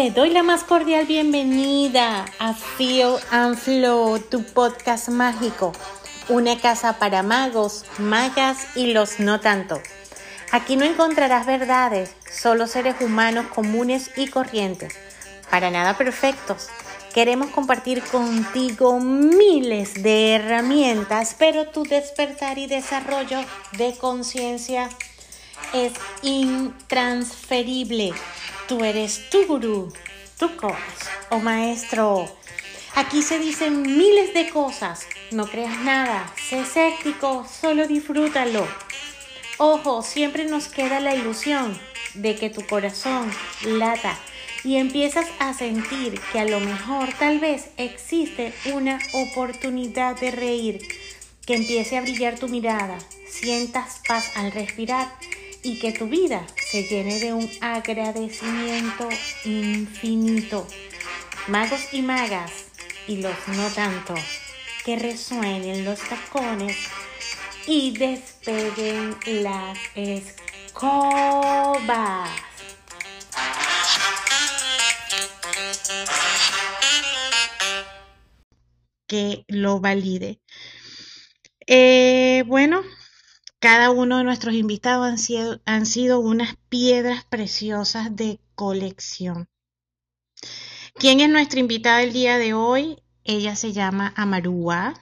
Te doy la más cordial bienvenida a Feel and Flow, tu podcast mágico, una casa para magos, magas y los no tanto. Aquí no encontrarás verdades, solo seres humanos comunes y corrientes, para nada perfectos. Queremos compartir contigo miles de herramientas, pero tu despertar y desarrollo de conciencia es intransferible. Tú eres tu gurú, tu coach o maestro. Aquí se dicen miles de cosas. No creas nada. Sé escéptico, solo disfrútalo. Ojo, siempre nos queda la ilusión de que tu corazón lata y empiezas a sentir que a lo mejor tal vez existe una oportunidad de reír, que empiece a brillar tu mirada, sientas paz al respirar y que tu vida se llene de un agradecimiento infinito. Magos y magas, y los no tanto, que resuenen los tacones y despeguen las escobas. Que lo valide. Eh, bueno, cada uno de nuestros invitados han sido, han sido unas piedras preciosas de colección. ¿Quién es nuestra invitada del día de hoy? Ella se llama Amarúa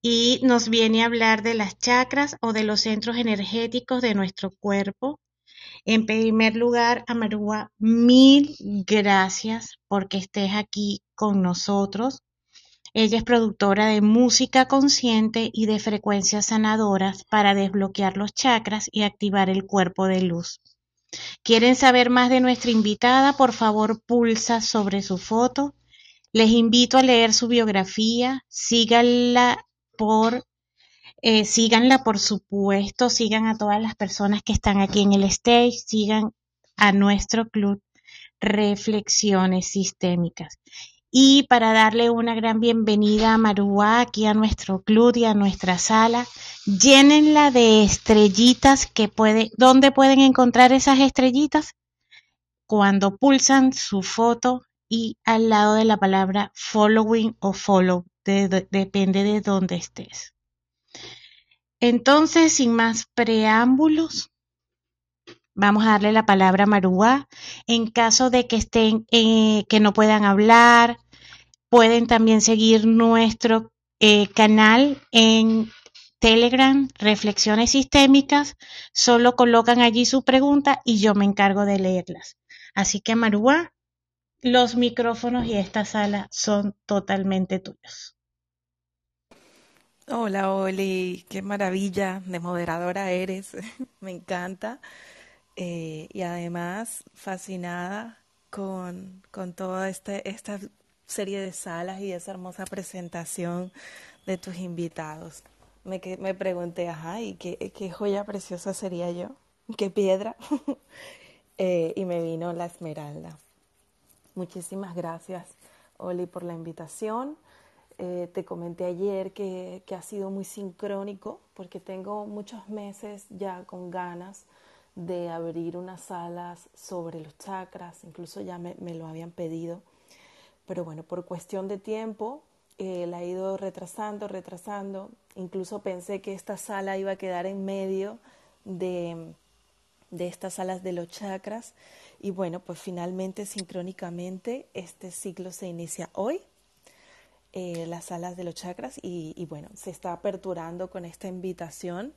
y nos viene a hablar de las chakras o de los centros energéticos de nuestro cuerpo. En primer lugar, Amarúa, mil gracias porque estés aquí con nosotros. Ella es productora de música consciente y de frecuencias sanadoras para desbloquear los chakras y activar el cuerpo de luz. ¿Quieren saber más de nuestra invitada? Por favor, pulsa sobre su foto. Les invito a leer su biografía. Síganla por, eh, síganla por supuesto. Sigan a todas las personas que están aquí en el stage. Sigan a nuestro club Reflexiones Sistémicas y para darle una gran bienvenida a Marúa aquí a nuestro club y a nuestra sala, llénenla de estrellitas que puede, ¿dónde pueden encontrar esas estrellitas? Cuando pulsan su foto y al lado de la palabra following o follow, depende de dónde estés. Entonces, sin más preámbulos, vamos a darle la palabra a Marúa. En caso de que estén, eh, que no puedan hablar, Pueden también seguir nuestro eh, canal en Telegram, Reflexiones Sistémicas. Solo colocan allí su pregunta y yo me encargo de leerlas. Así que, Marúa, los micrófonos y esta sala son totalmente tuyos. Hola, Oli, qué maravilla de moderadora eres. me encanta. Eh, y además, fascinada con, con toda este, esta serie de salas y esa hermosa presentación de tus invitados. Me, me pregunté, ajá, ¿y qué, qué joya preciosa sería yo? ¿Qué piedra? Eh, y me vino la esmeralda. Muchísimas gracias, Oli, por la invitación. Eh, te comenté ayer que, que, ha sido muy sincrónico porque tengo muchos meses ya con ganas de abrir unas salas sobre los chakras, incluso ya me, me lo habían pedido pero bueno, por cuestión de tiempo eh, la he ido retrasando, retrasando. Incluso pensé que esta sala iba a quedar en medio de, de estas salas de los chakras. Y bueno, pues finalmente, sincrónicamente, este ciclo se inicia hoy, eh, las salas de los chakras, y, y, bueno, se está aperturando con esta invitación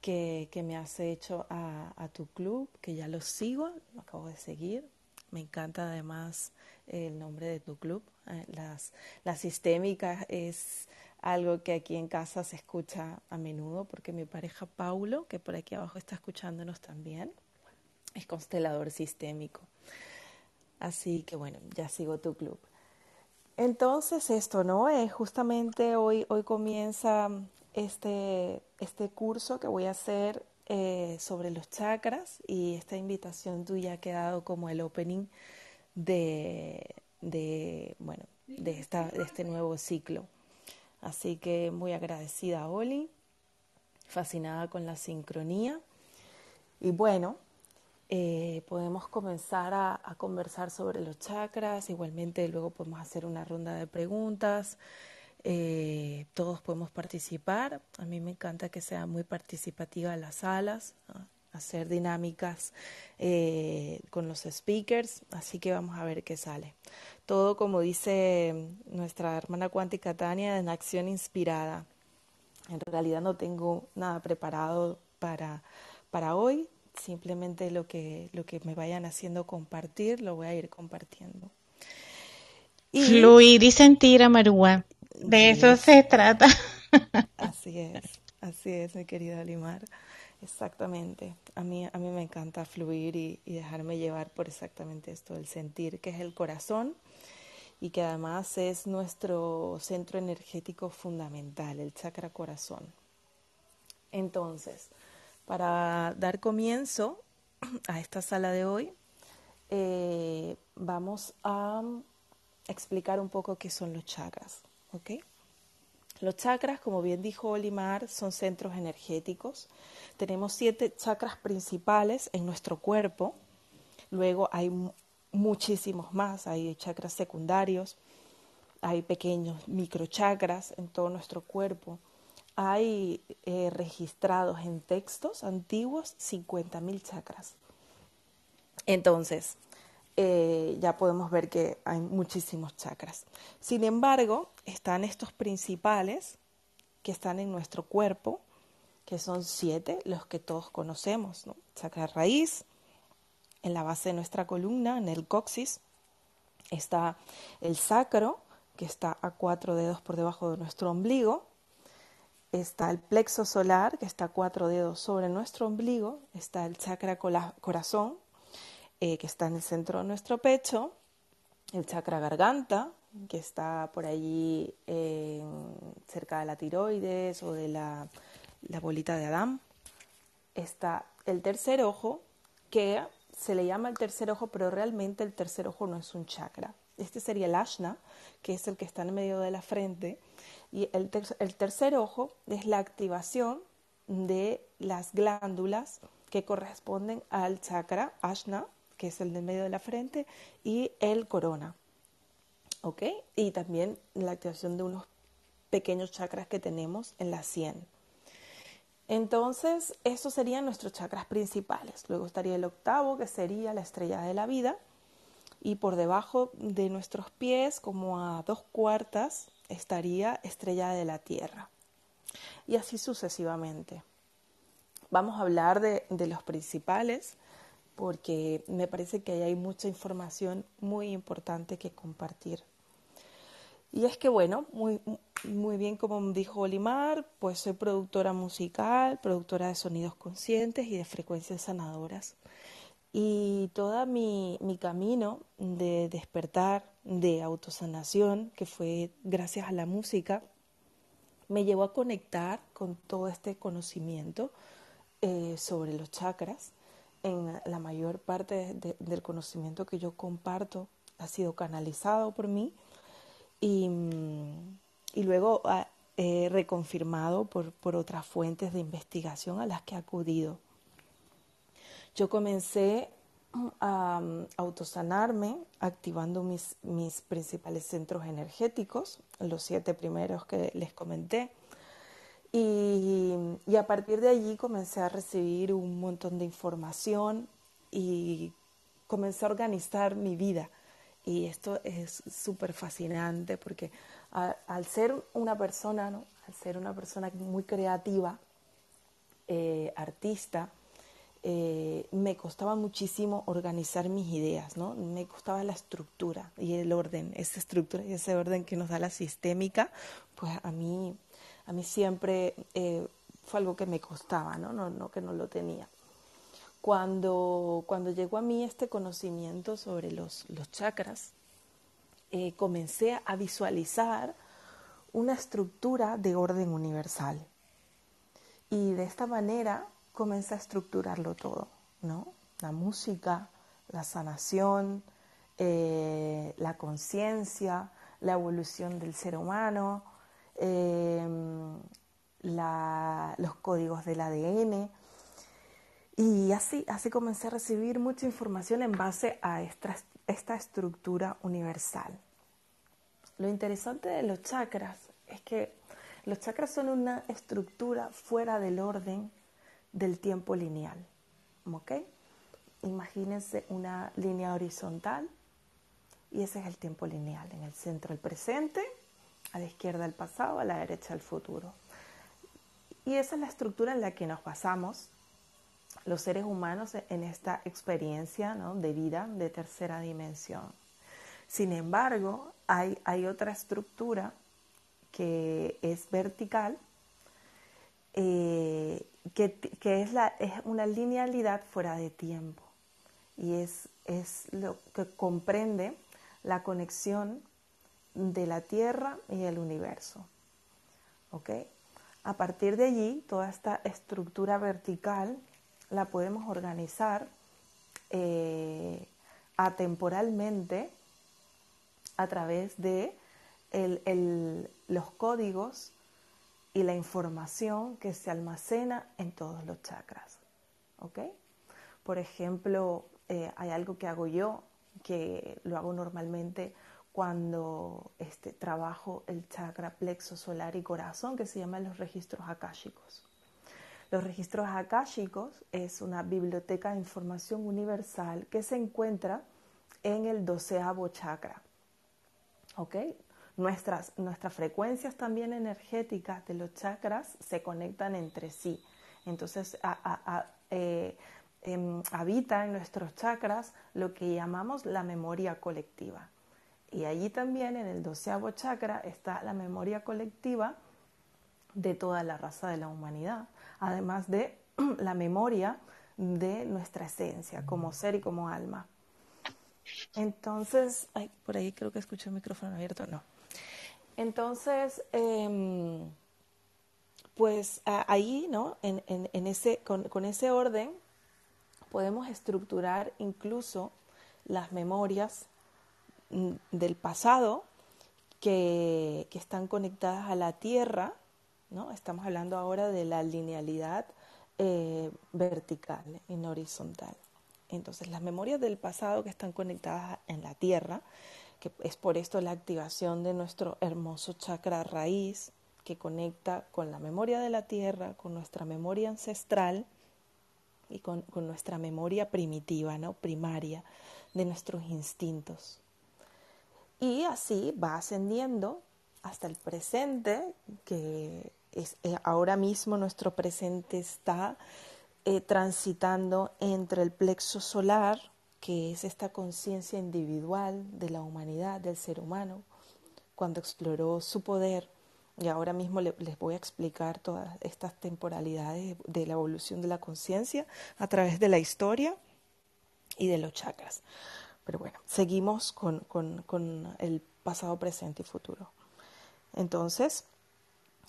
que, que me has hecho a, a tu club, que ya lo sigo, lo acabo de seguir. Me encanta además el nombre de tu club. Eh, las, la sistémica es algo que aquí en casa se escucha a menudo porque mi pareja Paulo, que por aquí abajo está escuchándonos también, es constelador sistémico. Así que bueno, ya sigo tu club. Entonces esto, ¿no? es justamente hoy, hoy comienza este, este curso que voy a hacer eh, sobre los chakras y esta invitación tuya ha quedado como el opening de, de, bueno, de, esta, de este nuevo ciclo. Así que muy agradecida Oli, fascinada con la sincronía. Y bueno, eh, podemos comenzar a, conversar sobre los chakras, igualmente luego podemos hacer una ronda de preguntas, eh, todos podemos participar, a mí me encanta que sea muy participativa las salas, hacer dinámicas eh, con los speakers, así que vamos a ver qué sale. Todo como dice nuestra hermana cuántica Tania, en acción inspirada. En realidad no tengo nada preparado para, para hoy, Simplemente lo que, lo que me vayan haciendo compartir, lo voy a ir compartiendo. Fluir y sentir, Amarúa. De eso se trata. Así es, así es, mi querida Limar. Exactamente. A mí, a mí me encanta fluir y, y, dejarme llevar por exactamente esto, el sentir, que es el corazón y que además es nuestro centro energético fundamental, el chakra corazón. Entonces, para dar comienzo a esta sala de hoy, eh, vamos a explicar un poco qué son los chakras. Los chakras, como bien dijo Olimar, son centros energéticos. Tenemos siete chakras principales en nuestro cuerpo. Luego hay muchísimos más. Hay chakras secundarios, hay pequeños microchakras en todo nuestro cuerpo hay eh, registrados en textos antiguos 50.000 chakras. Entonces, eh, ya podemos ver que hay muchísimos chakras. Sin embargo, están estos principales que están en nuestro cuerpo, que son siete, los que todos conocemos. ¿no? Chakra raíz, en la base de nuestra columna, en el coxis, está el sacro, que está a cuatro dedos por debajo de nuestro ombligo, está el plexo solar, que está cuatro dedos sobre nuestro ombligo, está el chakra corazón, eh, que está en el centro de nuestro pecho, el chakra garganta, que está por allí cerca de la tiroides o de la, la bolita de Adán. Está el tercer ojo, que se le llama el tercer ojo, pero realmente el tercer ojo no es un chakra. Este sería el ashna, que es el que está en medio de la frente, y el, tercer ojo es la activación de las glándulas que corresponden al chakra Ashna, que es el del medio de la frente, y el corona. ¿Ok? Y también la activación de unos pequeños chakras que tenemos en la sien. Entonces, esos serían nuestros chakras principales. Luego estaría el octavo, que sería la estrella de la vida. Y por debajo de nuestros pies, como a dos cuartas, estaría estrella de la Tierra. Y así sucesivamente. Vamos a hablar de, los principales porque me parece que hay mucha información muy importante que compartir. Y es que, bueno, muy, muy bien como dijo Olimar, pues soy productora musical, productora de sonidos conscientes y de frecuencias sanadoras. Y todo mi, mi camino de despertar, de autosanación, que fue gracias a la música, me llevó a conectar con todo este conocimiento eh, sobre los chakras. En la mayor parte del conocimiento que yo comparto ha sido canalizado por mí y, luego ah, reconfirmado por, otras fuentes de investigación a las que he acudido. Yo comencé a autosanarme activando mis principales centros energéticos, los siete primeros que les comenté. Y, y, a partir de allí comencé a recibir un montón de información y comencé a organizar mi vida. Y esto es súper fascinante porque al ser una persona, ¿no? al ser una persona muy creativa, eh, artista, eh, me costaba muchísimo organizar mis ideas, ¿no? Me costaba la estructura y el orden, esa estructura y ese orden que nos da la sistémica, pues a mí, a mí siempre eh, fue algo que me costaba, ¿no? No, que no lo tenía. Cuando, cuando llegó a mí este conocimiento sobre los, los chakras, eh, comencé a visualizar una estructura de orden universal. Y de esta manera comienza a estructurarlo todo, ¿no? La música, la sanación, eh, la conciencia, la evolución del ser humano, em, los códigos del ADN. Y así, así comencé a recibir mucha información en base a esta, esta estructura universal. Lo interesante de los chakras es que los chakras son una estructura fuera del orden del tiempo lineal. ¿Ok? Imagínense una línea horizontal y ese es el tiempo lineal. En el centro el presente, a la izquierda el pasado, a la derecha el futuro. Y esa es la estructura en la que nos basamos los seres humanos en esta experiencia de vida de tercera dimensión. Sin embargo, hay, otra estructura que es vertical, eh, que, es, una linealidad fuera de tiempo y es lo que comprende la conexión de la Tierra y el universo. A partir de allí, toda esta estructura vertical la podemos organizar eh, atemporalmente a través de los códigos y la información que se almacena en todos los chakras. Por ejemplo, eh, hay algo que hago yo, que lo hago normalmente cuando este, trabajo el chakra plexo solar y corazón, que se llaman los registros akáshicos. Los registros akáshicos es una biblioteca de información universal que se encuentra en el doceavo chakra. ¿Ok? Nuestras, nuestras frecuencias también energéticas de los chakras se conectan entre sí. Entonces, eh, em, habita en nuestros chakras lo que llamamos la memoria colectiva. Y allí también, en el doceavo chakra, está la memoria colectiva de toda la raza de la humanidad, además de la memoria de nuestra esencia como ser y como alma. Entonces, por ahí creo que escucho el micrófono abierto, no. Entonces, em, pues ahí, ¿no? En, ese, con, ese orden podemos estructurar incluso las memorias del pasado que, están conectadas a la tierra, ¿no? Estamos hablando ahora de la linealidad eh, vertical y no horizontal. Entonces, las memorias del pasado que están conectadas en la tierra que es por esto la activación de nuestro hermoso chakra raíz que conecta con la memoria de la tierra, con nuestra memoria ancestral y con, nuestra memoria primitiva, ¿no? primaria, de nuestros instintos. Y así va ascendiendo hasta el presente, que es, eh, ahora mismo nuestro presente está eh, transitando entre el plexo solar, que es esta conciencia individual de la humanidad, del ser humano, cuando exploró su poder. Y ahora mismo les voy a explicar todas estas temporalidades de la evolución de la conciencia a través de la historia y de los chakras. Pero bueno, seguimos con, el pasado, presente y futuro. Entonces,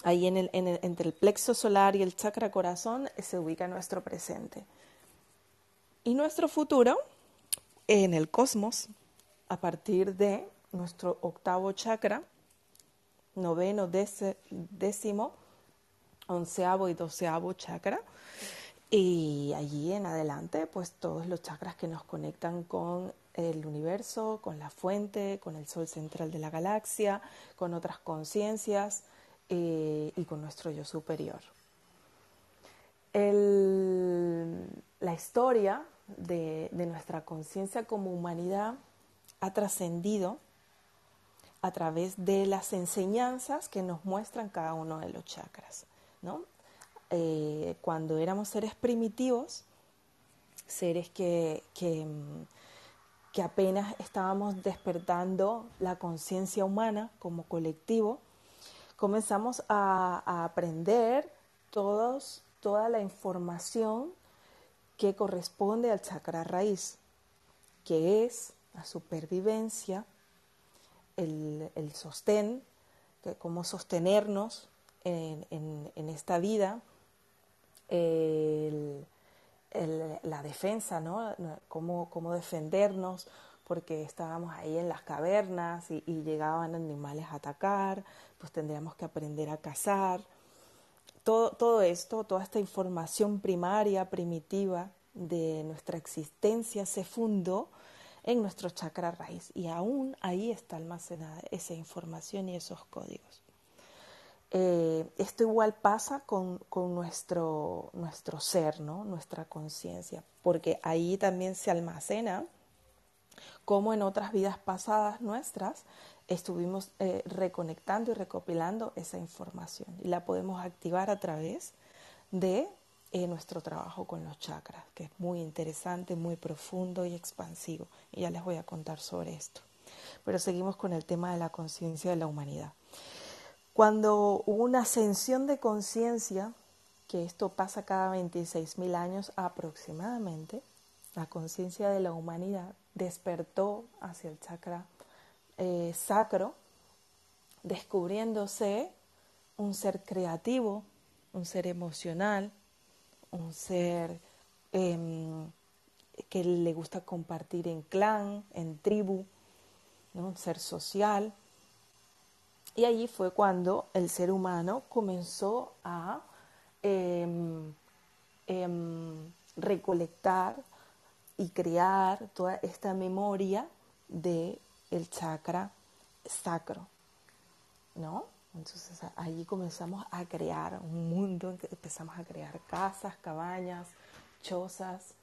ahí en el, entre el plexo solar y el chakra corazón se ubica nuestro presente. Y nuestro futuro en el cosmos a partir de nuestro octavo chakra, noveno, décimo, onceavo y doceavo chakra. Y allí en adelante, pues todos los chakras que nos conectan con el universo, con la fuente, con el sol central de la galaxia, con otras conciencias eh, y con nuestro yo superior. la historia de, nuestra conciencia como humanidad ha trascendido a través de las enseñanzas que nos muestran cada uno de los chakras. Eh, cuando éramos seres primitivos, seres que, apenas estábamos despertando la conciencia humana como colectivo, comenzamos a, aprender todos, toda la información que corresponde al chakra raíz, que es la supervivencia, el, sostén, cómo sostenernos en, esta vida, la defensa, ¿no? Cómo, cómo, defendernos, porque estábamos ahí en las cavernas y, llegaban animales a atacar, pues tendríamos que aprender a cazar. Todo, todo esto, toda esta información primaria, primitiva de nuestra existencia se fundó en nuestro chakra raíz y aún ahí está almacenada esa información y esos códigos. Eh, esto igual pasa con, nuestro, nuestro ser, ¿no? nuestra conciencia, porque ahí también se almacena como en otras vidas pasadas nuestras estuvimos eh, reconectando y recopilando esa información y la podemos activar a través de eh, nuestro trabajo con los chakras, que es muy interesante, muy profundo y expansivo. Y ya les voy a contar sobre esto. Pero seguimos con el tema de la conciencia de la humanidad. Cuando hubo una ascensión de conciencia, que esto pasa cada 26.000 años aproximadamente, la conciencia de la humanidad despertó hacia el chakra eh, sacro, descubriéndose un ser creativo, un ser emocional, un ser em, que le gusta compartir en clan, en tribu, un ser social. Y allí fue cuando el ser humano comenzó a em, em, recolectar y crear toda esta memoria de el chakra sacro, ¿no? Entonces allí comenzamos a crear un mundo, empezamos a crear casas, cabañas, chozas.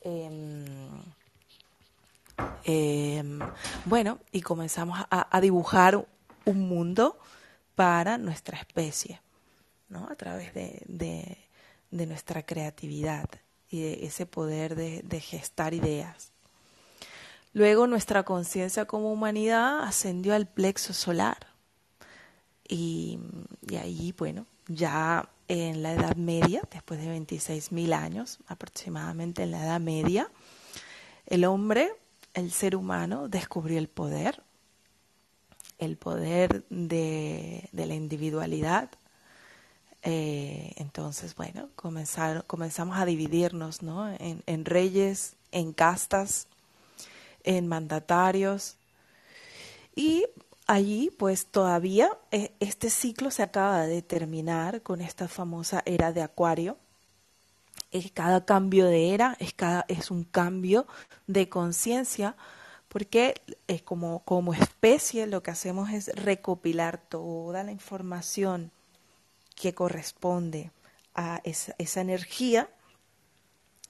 Em, bueno, y comenzamos a, dibujar un mundo para nuestra especie, ¿no? A través de, nuestra creatividad y de ese poder de, de gestar ideas. Luego nuestra conciencia como humanidad ascendió al plexo solar y, ahí, bueno, ya en la Edad Media, después de 26.000 años aproximadamente en la Edad Media, el hombre, el ser humano, descubrió el poder, el poder de, la individualidad. Eh, entonces, bueno, comenzamos a dividirnos ¿no? en, reyes, en castas, en mandatarios. Y allí pues todavía eh, este ciclo se acaba de terminar con esta famosa era de Acuario. cada cambio de era es, cada, es un cambio de conciencia porque como, como especie lo que hacemos es recopilar toda la información que corresponde a esa, energía,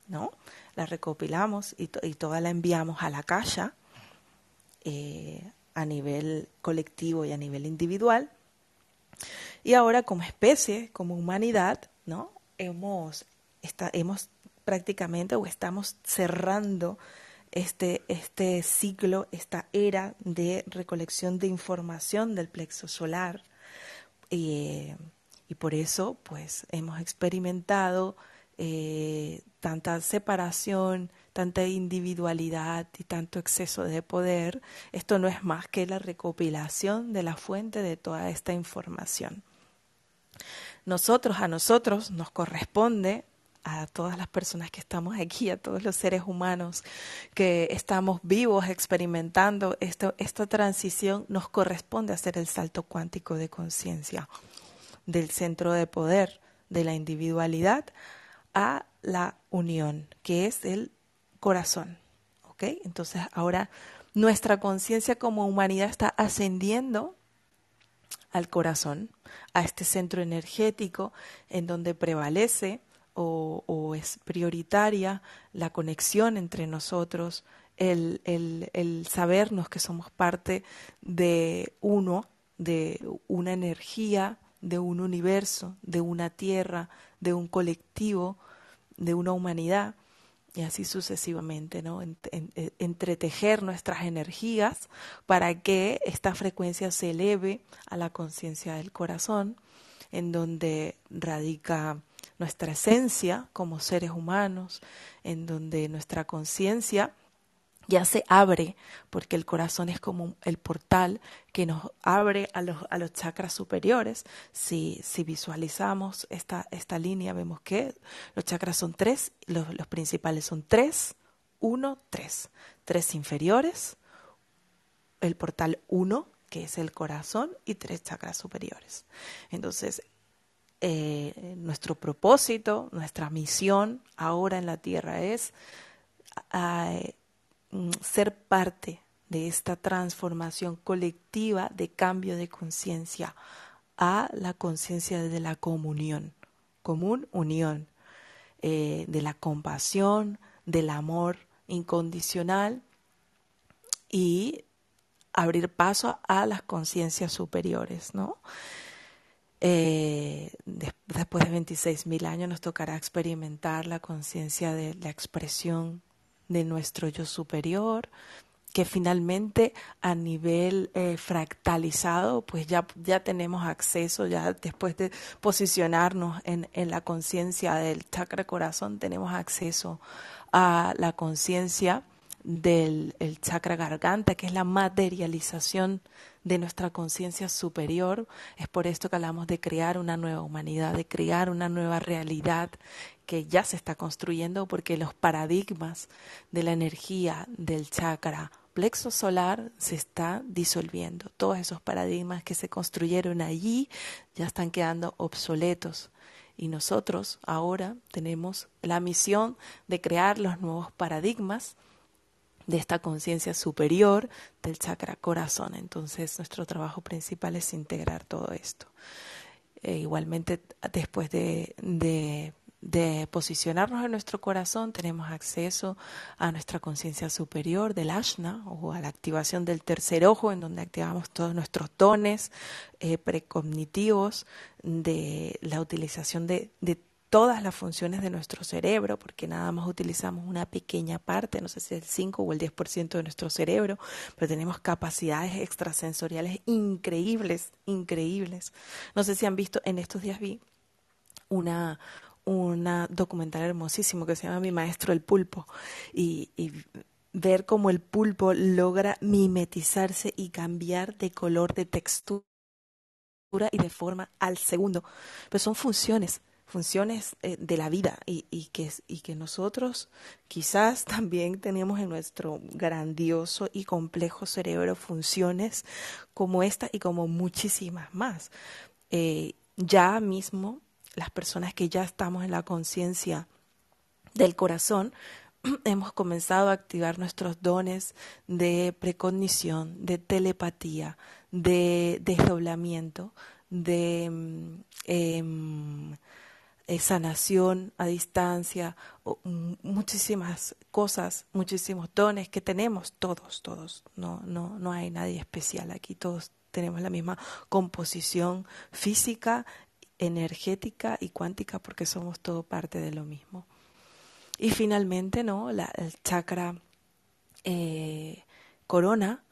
¿no? La recopilamos y, y, toda la enviamos a la caja, eh, a nivel colectivo y a nivel individual. Y ahora como especie, como humanidad, ¿no? Hemos, hemos prácticamente o estamos cerrando este, este ciclo, esta era de recolección de información del plexo solar. Y, por eso, pues, hemos experimentado eh, tanta separación, tanta individualidad y tanto exceso de poder, esto no es más que la recopilación de la fuente de toda esta información. Nosotros, a nosotros nos corresponde a todas las personas que estamos aquí, a todos los seres humanos que estamos vivos experimentando esto, esta transición, nos corresponde hacer el salto cuántico de conciencia del centro de poder de la individualidad a la unión, que es el corazón. ¿Ok? Entonces ahora nuestra conciencia como humanidad está ascendiendo al corazón, a este centro energético en donde prevalece o, es prioritaria la conexión entre nosotros, el, el, el, sabernos que somos parte de uno, de una energía, de un universo, de una tierra, de un colectivo, de una humanidad y así sucesivamente, ¿no? Eh, entretejer nuestras energías para que esta frecuencia se eleve a la conciencia del corazón, en donde radica nuestra esencia como seres humanos, en donde nuestra conciencia ya se abre, porque el corazón es como el portal que nos abre a los, a los chakras superiores. Si, si visualizamos esta, esta línea, vemos que los chakras son tres, los, los principales son tres, uno, tres. tres inferiores, el portal 1, que es el corazón, y tres chakras superiores. Entonces, eh, nuestro propósito, nuestra misión ahora en la Tierra es mm, ser parte de esta transformación colectiva de cambio de conciencia a la conciencia de la comunión, común unión, eh, de la compasión, del amor incondicional y abrir paso a las conciencias superiores, ¿no? Eh, después de 26.000 años nos tocará experimentar la conciencia de la expresión de nuestro yo superior, que finalmente a nivel eh, fractalizado, pues ya, ya tenemos acceso, ya después de posicionarnos en, en la conciencia del chakra corazón, tenemos acceso a la conciencia del el chakra garganta, que es la materialización de nuestra conciencia superior. Es por esto que hablamos de crear una nueva humanidad, de crear una nueva realidad que ya se está construyendo porque los paradigmas de la energía del chakra plexo solar se está disolviendo. Todos esos paradigmas que se construyeron allí ya están quedando obsoletos. Y nosotros ahora tenemos la misión de crear los nuevos paradigmas de esta conciencia superior del chakra corazón. Entonces nuestro trabajo principal es integrar todo esto. E igualmente después de, de, de, posicionarnos en nuestro corazón tenemos acceso a nuestra conciencia superior del ashna o a la activación del tercer ojo en donde activamos todos nuestros dones eh, precognitivos de la utilización de, de todas las funciones de nuestro cerebro, porque nada más utilizamos una pequeña parte, no sé si el 5 o el 10% de nuestro cerebro, pero tenemos capacidades extrasensoriales increíbles, increíbles. No sé si han visto, en estos días vi una, una documental hermosísimo que se llama Mi Maestro el Pulpo y, y ver cómo el pulpo logra mimetizarse y cambiar de color, de textura y de forma al segundo. Pero son funciones funciones eh, de la vida y, que nosotros quizás también tenemos en nuestro grandioso y complejo cerebro funciones como esta y como muchísimas más. Eh, ya mismo las personas que ya estamos en la conciencia del corazón, hemos comenzado a activar nuestros dones de precognición, de telepatía, de desdoblamiento, de mm, em, eh, sanación a distancia, muchísimas cosas, muchísimos dones que tenemos todos, todos. No, no, no hay nadie especial aquí, todos tenemos la misma composición física, energética y cuántica porque somos todo parte de lo mismo. Y finalmente, ¿no? La, el chakra eh, corona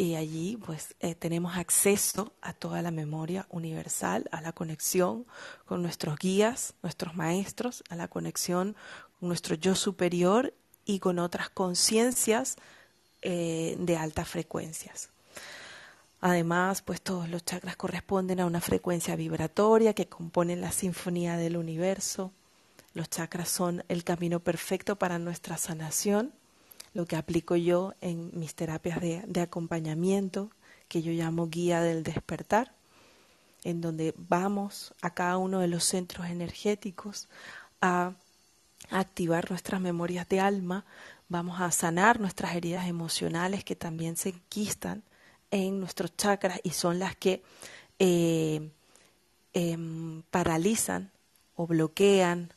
y allí pues eh, tenemos acceso a toda la memoria universal, a la conexión con nuestros guías, nuestros maestros, a la conexión con nuestro yo superior y con otras conciencias eh, de altas frecuencias. Además, pues todos los chakras corresponden a una frecuencia vibratoria que compone la sinfonía del universo. Los chakras son el camino perfecto para nuestra sanación lo que aplico yo en mis terapias de, acompañamiento, que yo llamo guía del despertar, en donde vamos a cada uno de los centros energéticos a activar nuestras memorias de alma, vamos a sanar nuestras heridas emocionales que también se enquistan en nuestros chakras y son las que eh, em, paralizan o bloquean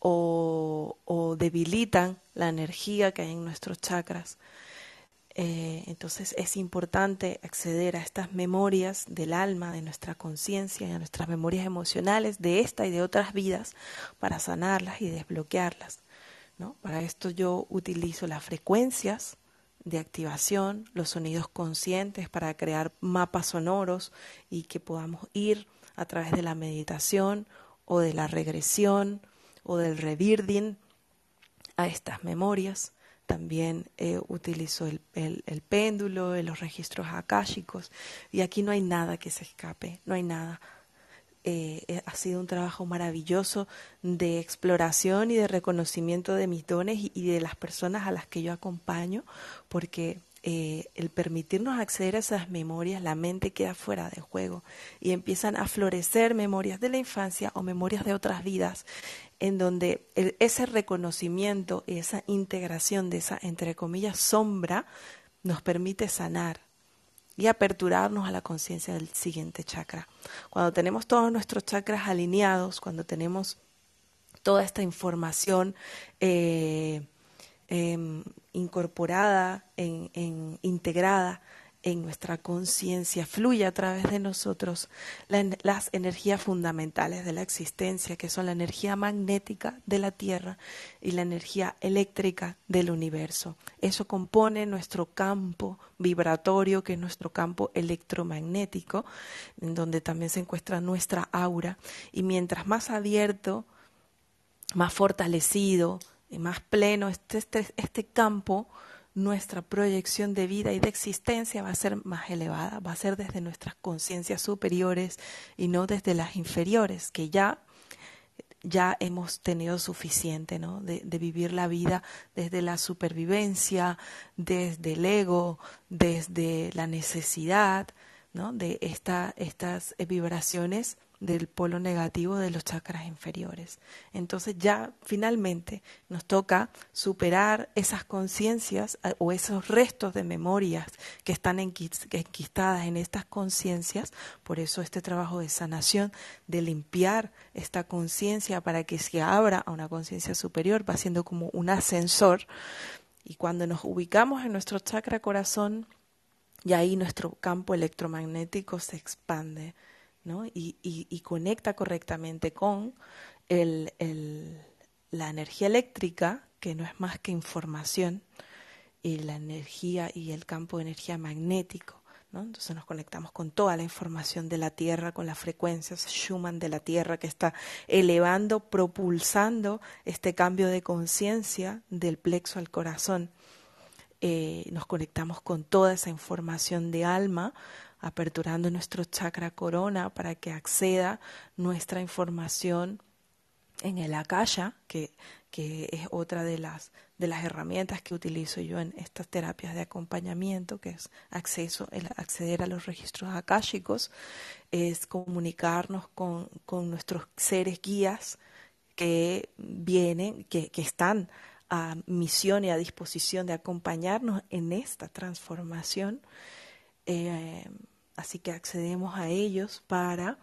o, debilitan la energía que hay en nuestros chakras. Eh, entonces es importante acceder a estas memorias del alma, de nuestra conciencia y a nuestras memorias emocionales de esta y de otras vidas para sanarlas y desbloquearlas. Para esto yo utilizo las frecuencias de activación, los sonidos conscientes para crear mapas sonoros y que podamos ir a través de la meditación o de la regresión o del rebirding a estas memorias. También eh, utilizo el, el, péndulo, los registros akáshicos y aquí no hay nada que se escape, no hay nada. eh, eh, ha sido un trabajo maravilloso de exploración y de reconocimiento de mis dones y, de las personas a las que yo acompaño, porque eh, el permitirnos acceder a esas memorias, la mente queda fuera de juego y empiezan a florecer memorias de la infancia o memorias de otras vidas, en donde ese reconocimiento y esa integración de esa, entre comillas, sombra nos permite sanar y aperturarnos a la conciencia del siguiente chakra. Cuando tenemos todos nuestros chakras alineados, cuando tenemos toda esta información eh, em, incorporada, integrada en nuestra conciencia, fluye a través de nosotros las energías fundamentales de la existencia, que son la energía magnética de la Tierra y la energía eléctrica del universo. Eso compone nuestro campo vibratorio, que es nuestro campo electromagnético, en donde también se encuentra nuestra aura. Y mientras más abierto, más fortalecido y más pleno este, este, este campo, nuestra proyección de vida y de existencia va a ser más elevada, va a ser desde nuestras conciencias superiores y no desde las inferiores, que ya ya hemos tenido suficiente, ¿no? De, de, vivir la vida desde la supervivencia, desde el ego, desde la necesidad, ¿no? De esta, estas vibraciones del polo negativo de los chakras inferiores. Entonces ya finalmente nos toca superar esas conciencias eh, o esos restos de memorias que están enquistadas en estas conciencias. Por eso este trabajo de sanación, de limpiar esta conciencia para que se abra a una conciencia superior, va siendo como un ascensor. Y cuando nos ubicamos en nuestro chakra corazón, y ahí nuestro campo electromagnético se expande y, conecta correctamente con el, la energía eléctrica, que no es más que información, y la energía y el campo de energía magnético. ¿no? Entonces nos conectamos con toda la información de la Tierra, con las frecuencias Schumann de la Tierra que está elevando, propulsando este cambio de conciencia del plexo al corazón. Eh, nos conectamos con toda esa información de alma aperturando nuestro chakra corona para que acceda nuestra información en el akasha, que, que es otra de las, de las herramientas que utilizo yo en estas terapias de acompañamiento, que es acceso, el acceder a los registros akáshicos, es comunicarnos con, con nuestros seres guías que vienen, que, que están a misión y a disposición de acompañarnos en esta transformación. Eh, Así que accedemos a ellos para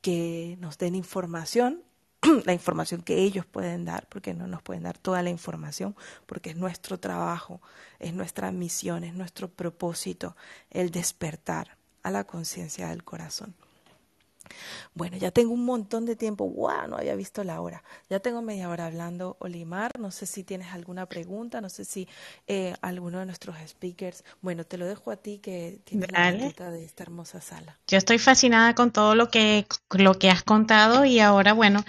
que nos den información, la información que ellos pueden dar, porque no nos pueden dar toda la información, porque es nuestro trabajo, es nuestra misión, es nuestro propósito el despertar a la conciencia del corazón. Bueno, ya tengo un montón de tiempo. ¡Wow! No había visto la hora. Ya tengo media hora hablando, Olimar. No sé si tienes alguna pregunta, no sé si eh, alguno de nuestros speakers. Bueno, te lo dejo a ti que tienes la la de esta hermosa sala. Yo estoy fascinada con todo lo que, lo que has contado y ahora, bueno,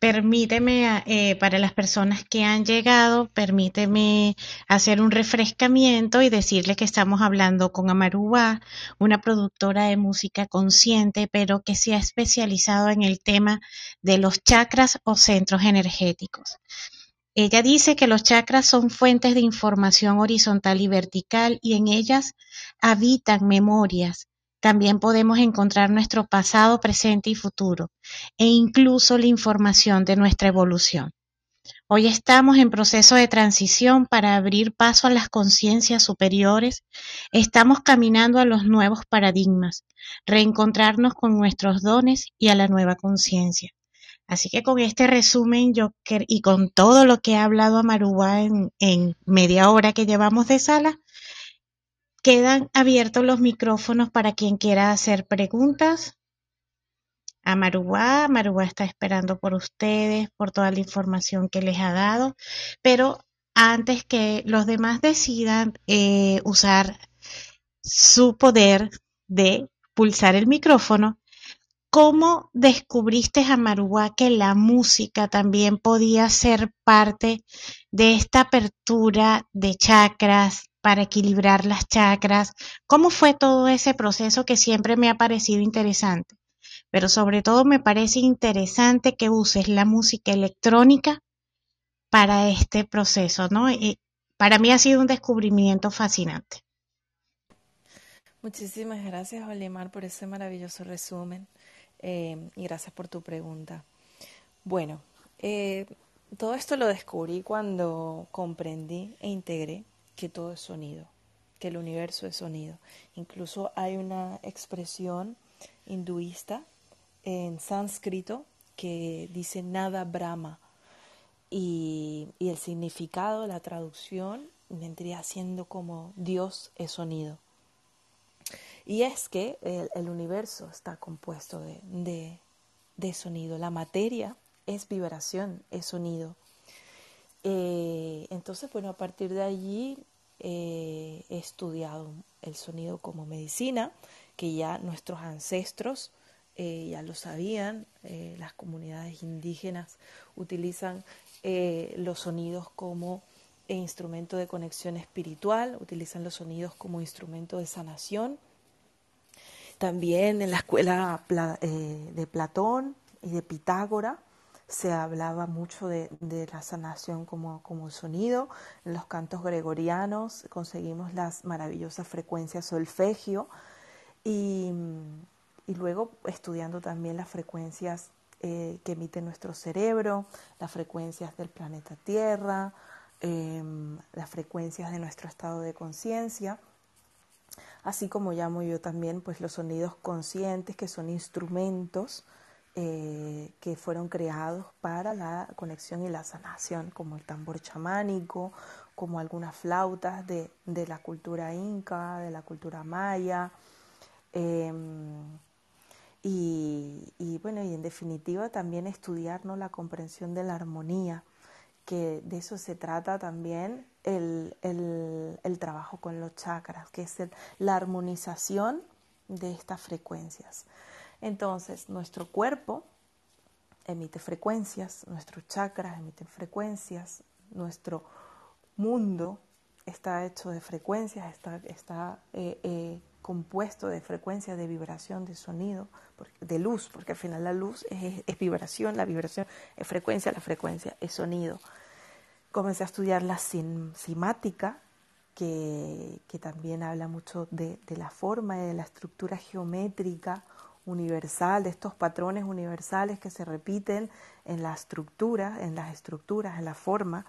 permíteme, eh, para las personas que han llegado, permíteme hacer un refrescamiento y decirles que estamos hablando con Amarúa, una productora de música consciente, pero que se ha especializado en el tema de los chakras o centros energéticos. Ella dice que los chakras son fuentes de información horizontal y vertical y en ellas habitan memorias, también podemos encontrar nuestro pasado, presente y futuro, e incluso la información de nuestra evolución. Hoy estamos en proceso de transición para abrir paso a las conciencias superiores. Estamos caminando a los nuevos paradigmas, reencontrarnos con nuestros dones y a la nueva conciencia. Así que con este resumen y con todo lo que ha hablado Amarúa en, en media hora que llevamos de sala, Quedan abiertos los micrófonos para quien quiera hacer preguntas. A Maruá, Maruá está esperando por ustedes, por toda la información que les ha dado, pero antes que los demás decidan eh, usar su poder de pulsar el micrófono, ¿cómo descubriste a Maruá que la música también podía ser parte de esta apertura de chakras, para equilibrar las chakras. ¿Cómo fue todo ese proceso que siempre me ha parecido interesante? Pero sobre todo me parece interesante que uses la música electrónica para este proceso, ¿no? Y para mí ha sido un descubrimiento fascinante. Muchísimas gracias, Olimar, por ese maravilloso resumen eh, y gracias por tu pregunta. Bueno, eh, todo esto lo descubrí cuando comprendí e integré que todo es sonido, que el universo es sonido. Incluso hay una expresión hinduista en sánscrito que dice nada Brahma y, el significado, la traducción vendría siendo como Dios es sonido. Y es que el, universo está compuesto de, de, sonido, la materia es vibración, es sonido. Eh, entonces, bueno, a partir de allí eh, he estudiado el sonido como medicina, que ya nuestros ancestros eh, ya lo sabían, eh, las comunidades indígenas utilizan eh, los sonidos como instrumento de conexión espiritual, utilizan los sonidos como instrumento de sanación. También en la escuela de Platón y de Pitágora se hablaba mucho de, la sanación como, como, sonido. En los cantos gregorianos conseguimos las maravillosas frecuencias solfegio y, y luego estudiando también las frecuencias eh, que emite nuestro cerebro, las frecuencias del planeta Tierra, em, las frecuencias de nuestro estado de conciencia, así como llamo yo también pues los sonidos conscientes que son instrumentos eh, que fueron creados para la conexión y la sanación, como el tambor chamánico, como algunas flautas de, de la cultura inca, de la cultura maya. Em, y, bueno, y en definitiva también estudiarnos la comprensión de la armonía, que de eso se trata también el, el, trabajo con los chakras, que es la armonización de estas frecuencias. Entonces, nuestro cuerpo emite frecuencias, nuestros chakras emiten frecuencias, nuestro mundo está hecho de frecuencias, está, está eh, eh, compuesto de frecuencia, de vibración, de sonido, de luz, porque al final la luz es, vibración, la vibración es frecuencia, la frecuencia es sonido. Comencé a estudiar la simática, que, también habla mucho de, la forma y de la estructura geométrica universal, de estos patrones universales que se repiten en la estructura, en las estructuras, en la forma.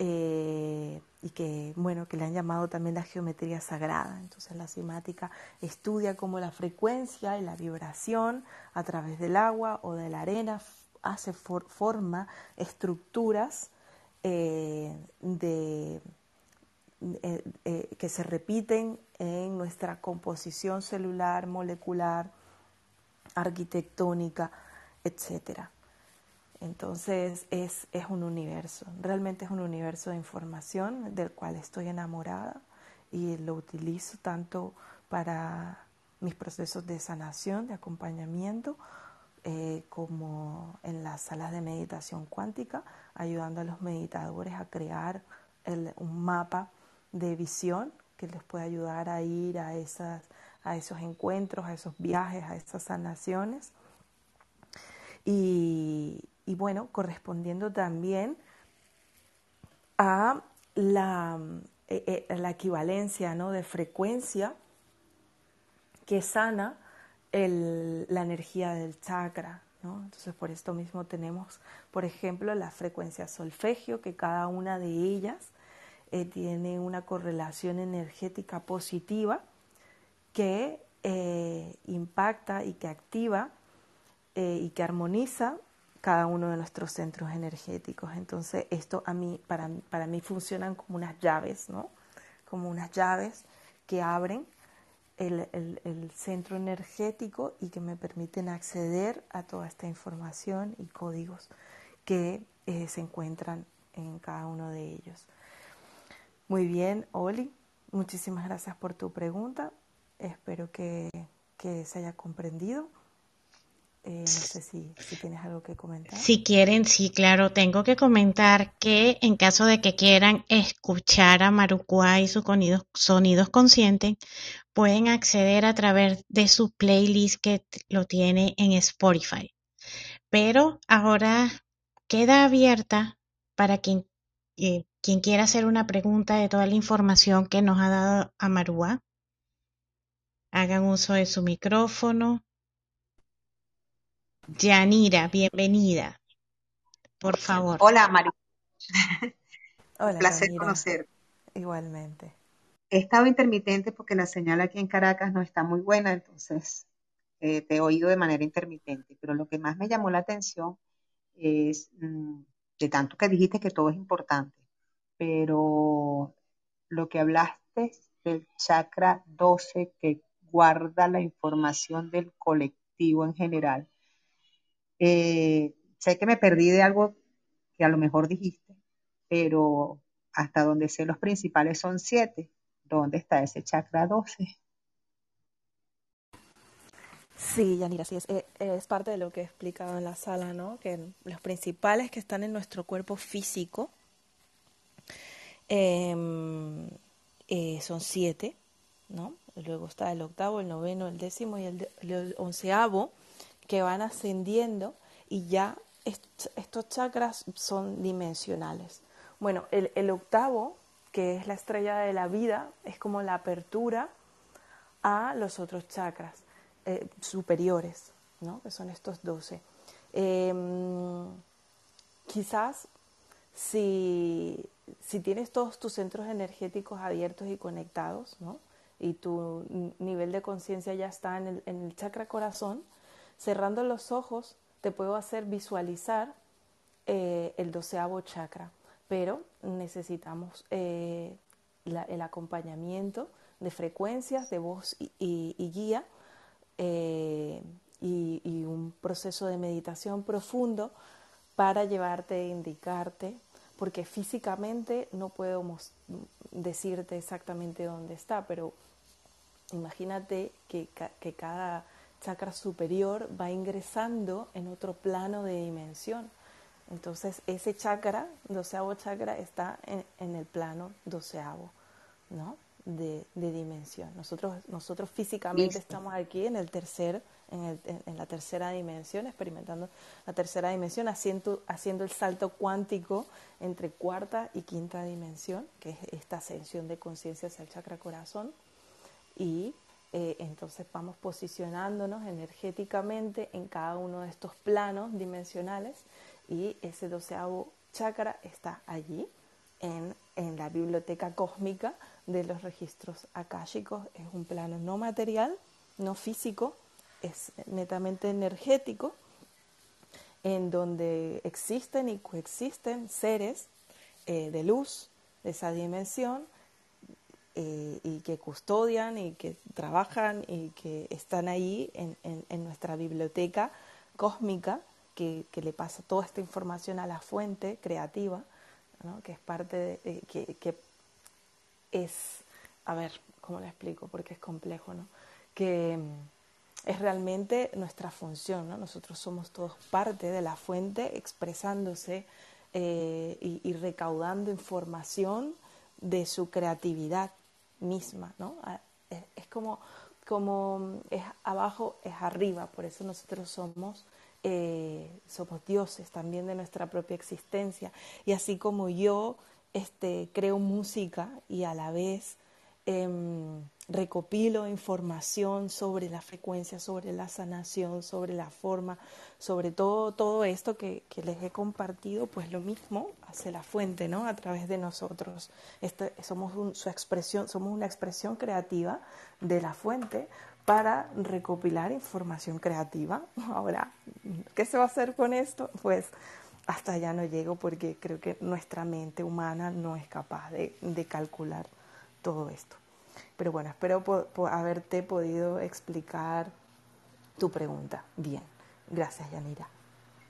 Eh, y que, bueno, que le han llamado también la geometría sagrada. Entonces la simática estudia cómo la frecuencia y la vibración a través del agua o de la arena hace forma estructuras eh, de, eh, eh, que se repiten en nuestra composición celular, molecular, arquitectónica, etcétera. Entonces es, es un universo, realmente es un universo de información del cual estoy enamorada y lo utilizo tanto para mis procesos de sanación, de acompañamiento, eh, como en las salas de meditación cuántica, ayudando a los meditadores a crear un mapa de visión que les puede ayudar a ir a, esas, a esos encuentros, a esos viajes, a esas sanaciones. Y, y bueno, correspondiendo también a la, eh, eh, la equivalencia ¿no? de frecuencia que sana la energía del chakra. ¿no? Entonces, por esto mismo tenemos, por ejemplo, la frecuencia solfegio, que cada una de ellas eh, tiene una correlación energética positiva que impacta y que activa y que armoniza cada uno de nuestros centros energéticos. Entonces, esto a mí, para, para mí funcionan como unas llaves, ¿no? Como unas llaves que abren el, el, centro energético y que me permiten acceder a toda esta información y códigos que eh, se encuentran en cada uno de ellos. Muy bien, Oli, muchísimas gracias por tu pregunta. Espero que, que se haya comprendido Eh, no sé si, tienes algo que comentar. Si quieren, sí, claro, tengo que comentar que en caso de que quieran escuchar a Marucuá y sus sonidos, sonidos conscientes, pueden acceder a través de su playlist que lo tiene en Spotify. Pero ahora queda abierta para quien, eh, quien quiera hacer una pregunta de toda la información que nos ha dado Amarúa. Hagan uso de su micrófono. Yanira, bienvenida. Por favor. Hola, María. Hola, placer Yanira. conocer. Igualmente. He estado intermitente porque la señal aquí en Caracas no está muy buena, entonces eh, te he oído de manera intermitente. Pero lo que más me llamó la atención es, mm, de tanto que dijiste que todo es importante, pero lo que hablaste del chakra 12 que guarda la información del colectivo en general. Eh, sé que me perdí de algo que a lo mejor dijiste, pero hasta donde sé los principales son siete. ¿Dónde está ese chakra 12? Sí, Yanira, sí, es, eh, es, parte de lo que he explicado en la sala, ¿no? Que los principales que están en nuestro cuerpo físico eh, eh, son siete, ¿no? Luego está el octavo, el noveno, el décimo y el onceavo, que van ascendiendo y ya est estos chakras son dimensionales. Bueno, el, octavo, que es la estrella de la vida, es como la apertura a los otros chakras. Eh, superiores, ¿no? que son estos 12. Eh, quizás si, si, tienes todos tus centros energéticos abiertos y conectados, ¿no? y tu nivel de conciencia ya está en el, en el, chakra corazón, cerrando los ojos te puedo hacer visualizar eh, el doceavo chakra, pero necesitamos eh, el acompañamiento de frecuencias de voz y, guía eh, y, un proceso de meditación profundo para llevarte e indicarte, porque físicamente no podemos decirte exactamente dónde está, pero imagínate que cada chakra superior va ingresando en otro plano de dimensión. Entonces ese chakra, doceavo chakra, está en, en el plano doceavo, ¿no? de, de, dimensión. Nosotros, nosotros físicamente Listo. estamos aquí en el tercer, en, el, en, la tercera dimensión, experimentando la tercera dimensión, haciendo, haciendo el salto cuántico entre cuarta y quinta dimensión, que es esta ascensión de conciencia hacia el chakra corazón. Y eh, entonces vamos posicionándonos energéticamente en cada uno de estos planos dimensionales y ese doceavo chakra está allí en, en la biblioteca cósmica de los registros akáshicos. Es un plano no material, no físico, es netamente energético, en donde existen y coexisten seres eh, de luz de esa dimensión eh, y que custodian y que trabajan y que están ahí en, en, nuestra biblioteca cósmica que, que, le pasa toda esta información a la fuente creativa, ¿no? que es parte de, eh, que, es, a ver, ¿cómo lo explico? Porque es complejo, ¿no? Que es realmente nuestra función, ¿no? Nosotros somos todos parte de la fuente expresándose eh, y, recaudando información de su creatividad misma, ¿no? Es, como, como es abajo, es arriba, por eso nosotros somos eh, somos dioses también de nuestra propia existencia. Y así como yo este, creo música y a la vez eh, recopilo información sobre la frecuencia, sobre la sanación, sobre la forma, sobre todo, todo esto que, que, les he compartido, pues lo mismo hace la fuente, ¿no? A través de nosotros. Este, somos un, su expresión, somos una expresión creativa de la fuente para recopilar información creativa. Ahora, ¿qué se va a hacer con esto? Pues hasta allá no llego porque creo que nuestra mente humana no es capaz de, de calcular todo esto. Pero bueno, espero po po haberte podido explicar tu pregunta. Bien, gracias Yanira.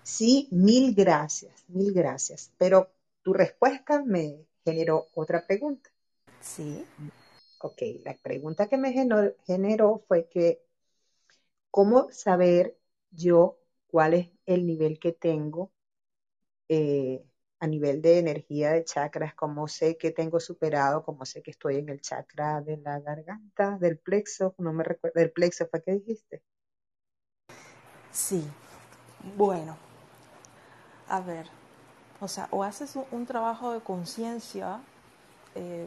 Sí, mil gracias, mil gracias. Pero tu respuesta me generó otra pregunta. Sí. Ok, la pregunta que me generó, generó fue que, ¿cómo saber yo cuál es el nivel que tengo eh, a nivel de energía de chakras, cómo sé que tengo superado, cómo sé que estoy en el chakra de la garganta, del plexo, no me recuerdo, del plexo fue que dijiste. Sí, bueno, a ver, o sea, o haces un, trabajo de conciencia eh,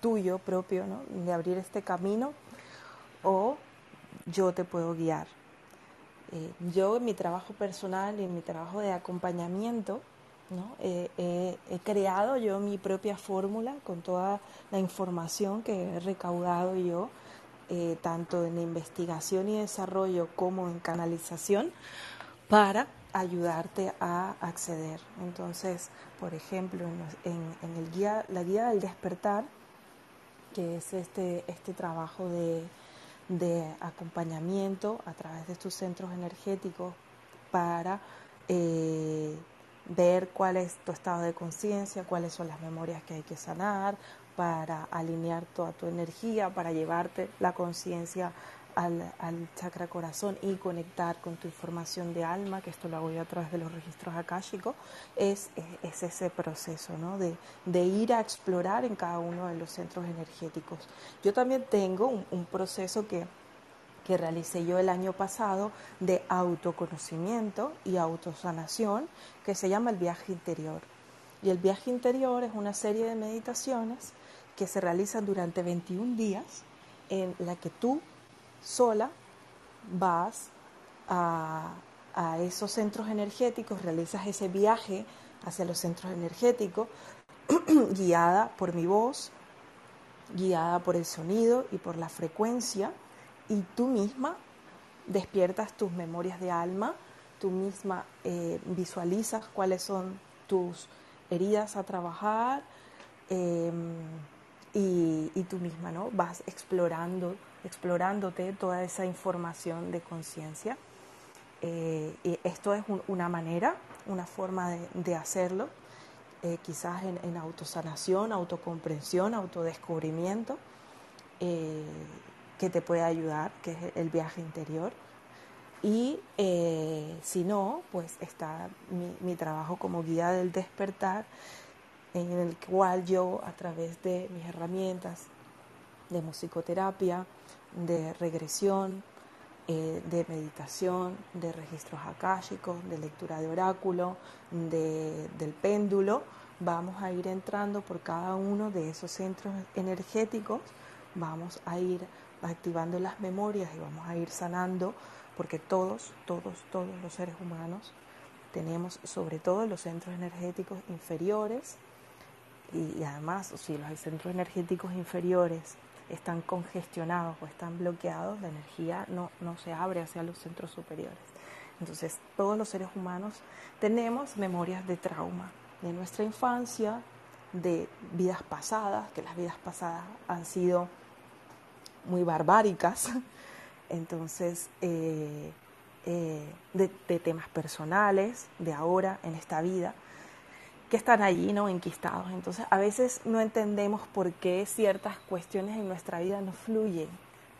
tuyo propio, ¿no? De abrir este camino, o yo te puedo guiar. Eh, yo en mi trabajo personal y en mi trabajo de acompañamiento, ¿no? he creado yo mi propia fórmula con toda la información que he recaudado yo, eh, tanto en investigación y desarrollo como en canalización, para ayudarte a acceder. Entonces, por ejemplo, en, el guía, la guía del despertar, que es este, este trabajo de, de acompañamiento a través de estos centros energéticos para eh, ver cuál es tu estado de conciencia, cuáles son las memorias que hay que sanar, para alinear toda tu energía, para llevarte la conciencia al, chakra corazón y conectar con tu información de alma, que esto lo hago yo a través de los registros akáshicos, es, es, ese proceso ¿no? de, de, ir a explorar en cada uno de los centros energéticos. Yo también tengo un proceso que, que realicé yo el año pasado de autoconocimiento y autosanación, que se llama el viaje interior. Y el viaje interior es una serie de meditaciones que se realizan durante 21 días en la que tú sola vas a, esos centros energéticos, realizas ese viaje hacia los centros energéticos, guiada por mi voz, guiada por el sonido y por la frecuencia, y tú misma despiertas tus memorias de alma, tú misma eh, visualizas cuáles son tus heridas a trabajar em, y, tú misma ¿no? vas explorando explorándote toda esa información de conciencia. Eh, esto es una manera, una forma de, hacerlo, eh, quizás en, autosanación, autocomprensión, autodescubrimiento, que te puede ayudar, que es el viaje interior. Y si no, pues está mi, trabajo como guía del despertar, en el cual yo a través de mis herramientas de musicoterapia, de regresión, eh, de meditación, de registros akáshicos, de lectura de oráculo, del péndulo. Vamos a ir entrando por cada uno de esos centros energéticos, vamos a ir activando las memorias y vamos a ir sanando, porque todos, todos, todos los seres humanos tenemos sobre todo los centros energéticos inferiores y, además si los centros energéticos inferiores están congestionados o están bloqueados, la energía no, no se abre hacia los centros superiores. Entonces, todos los seres humanos tenemos memorias de trauma, de nuestra infancia, de vidas pasadas, que las vidas pasadas han sido muy barbáricas, entonces, eh, eh, de, de temas personales, de ahora, en esta vida que están allí, ¿no? Enquistados. Entonces, a veces no entendemos por qué ciertas cuestiones en nuestra vida no fluyen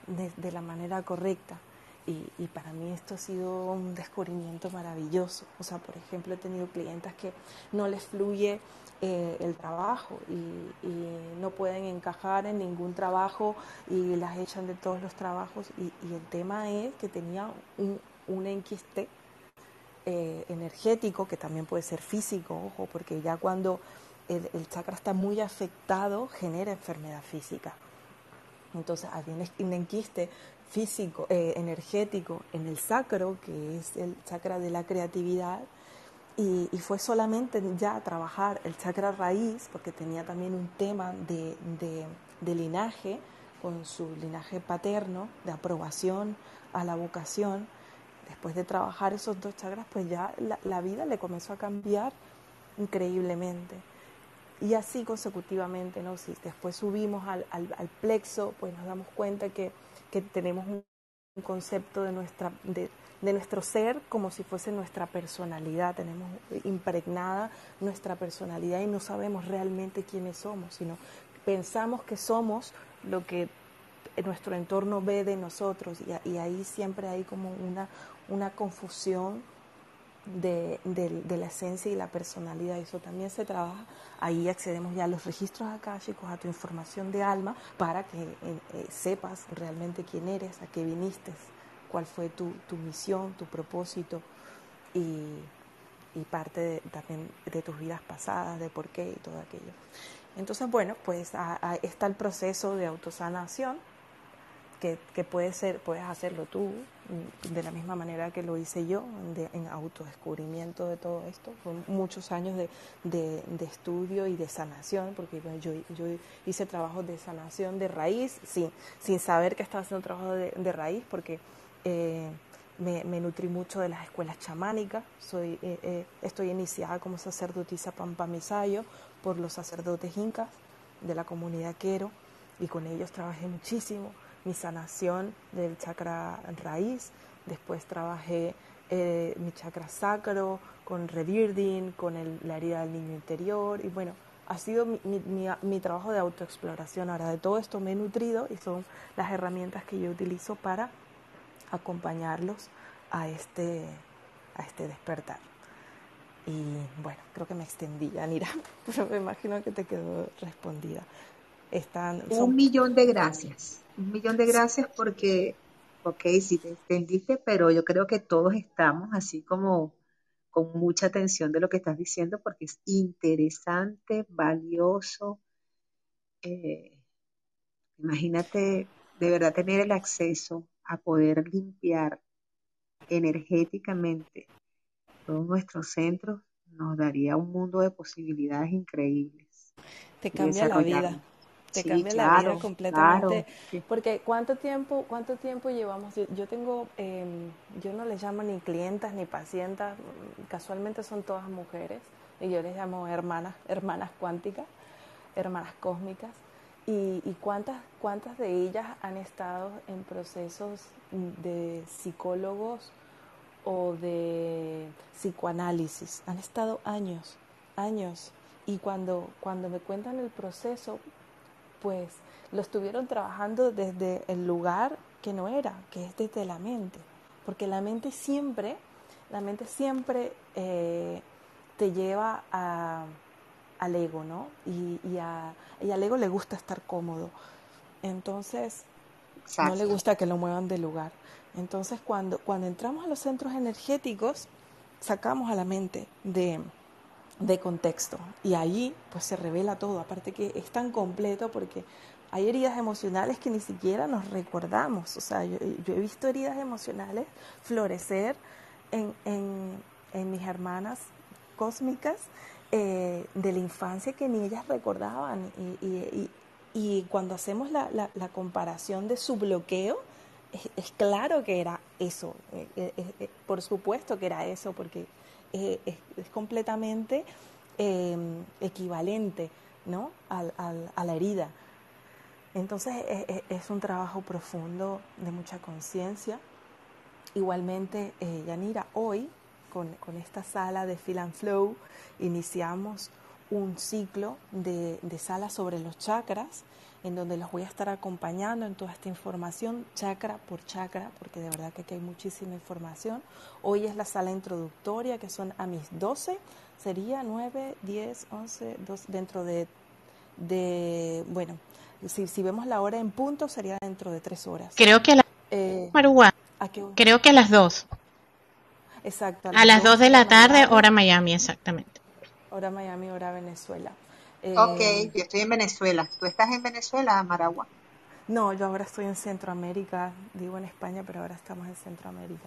de, la manera correcta. Y, para mí esto ha sido un descubrimiento maravilloso. O sea, por ejemplo, he tenido clientes que no les fluye eh, el trabajo y, no pueden encajar en ningún trabajo y las echan de todos los trabajos. Y, el tema es que tenía un, un enquiste eh, energético, que también puede ser físico, ojo, porque ya cuando el, chakra está muy afectado, genera enfermedad física. Entonces, había un enquiste físico, eh, energético en el sacro, que es el chakra de la creatividad, y, fue solamente ya trabajar el chakra raíz, porque tenía también un tema de, de linaje, con su linaje paterno, de aprobación a la vocación, después de trabajar esos dos chakras, pues ya la, vida le comenzó a cambiar increíblemente. Y así consecutivamente, ¿no? Si después subimos al, plexo, pues nos damos cuenta que, tenemos un, concepto de, nuestra, de, nuestro ser como si fuese nuestra personalidad, tenemos impregnada nuestra personalidad y no sabemos realmente quiénes somos, sino pensamos que somos lo que nuestro entorno ve de nosotros. Y, ahí siempre hay como una, una confusión de, la esencia y la personalidad. Eso también se trabaja. Ahí accedemos ya a los registros akáshicos, a tu información de alma, para que eh, eh, sepas realmente quién eres, a qué viniste, cuál fue tu, misión, tu propósito y, parte también de tus vidas pasadas, de por qué y todo aquello. Entonces, bueno, pues está el proceso de autosanación que, que puede ser, puedes hacerlo tú de la misma manera que lo hice yo, en autodescubrimiento de todo esto. Fueron muchos años de, de, estudio y de sanación, porque yo, yo, hice trabajos de sanación de raíz sin, sin saber que estaba haciendo trabajo de, de raíz, porque eh, me, me, nutrí mucho de las escuelas chamánicas. Soy, eh, eh, estoy iniciada como sacerdotisa Pampamisayo por los sacerdotes incas de la comunidad Quero y con ellos trabajé muchísimo mi sanación del chakra raíz, después trabajé eh, mi chakra sacro con Rebirding, con la herida del niño interior y bueno, ha sido mi, trabajo de autoexploración. Ahora de todo esto me he nutrido y son las herramientas que yo utilizo para acompañarlos a este, a este despertar. Y bueno, creo que me extendí, Anira, pero me imagino que te quedó respondida. Están, Un millón de gracias. Un millón de gracias porque, ok, sí te entendiste, pero yo creo que todos estamos así como con mucha atención de lo que estás diciendo porque es interesante, valioso. Eh, imagínate de verdad tener el acceso a poder limpiar energéticamente todos nuestros centros nos daría un mundo de posibilidades increíbles. Te cambia la vida te cambia la vida completamente. Porque cuánto tiempo, cuánto tiempo llevamos. Yo, tengo, em, yo no les llamo ni clientas ni pacientes, casualmente son todas mujeres y yo les llamo hermanas, hermanas cuánticas, hermanas cósmicas. Y, cuántas, cuántas de ellas han estado en procesos de psicólogos o de psicoanálisis. Han estado años, años. Y cuando, cuando me cuentan el proceso, pues lo estuvieron trabajando desde el lugar que no era, que es desde la mente. Porque la mente siempre, la mente siempre eh, te lleva al ego, ¿no? Y, y, al ego le gusta estar cómodo. Entonces, no le gusta que lo muevan del lugar. Entonces, cuando, cuando entramos a los centros energéticos, sacamos a la mente de, de contexto. Y allí pues se revela todo, aparte que es tan completo porque hay heridas emocionales que ni siquiera nos recordamos. O sea, yo, he visto heridas emocionales florecer en, en, mis hermanas cósmicas eh, de la infancia que ni ellas recordaban. Y, y, cuando hacemos la, la, comparación de su bloqueo, es, claro que era eso, eh, eh, por supuesto que era eso, porque es, completamente em, equivalente ¿no? A la herida. Entonces es, un trabajo profundo de mucha conciencia. Igualmente, eh, Yanira, hoy con, esta sala de Feel and Flow iniciamos un ciclo de salas sobre los chakras en donde los voy a estar acompañando en toda esta información, chakra por chakra, porque de verdad que aquí hay muchísima información. Hoy es la sala introductoria, que son a mis 12, sería 9, 10, 11, 12, dentro de, de bueno, si, si, vemos la hora en punto, sería dentro de tres horas. Creo que a la... Eh, Creo que a las 2. Exacto. A, las 2 de la tarde, hora Miami, exactamente. Hora Miami, hora Venezuela. Ok, eh, yo estoy en Venezuela. ¿Tú estás en Venezuela, Maragua? No, yo ahora estoy en Centroamérica, digo en España, pero ahora estamos en Centroamérica.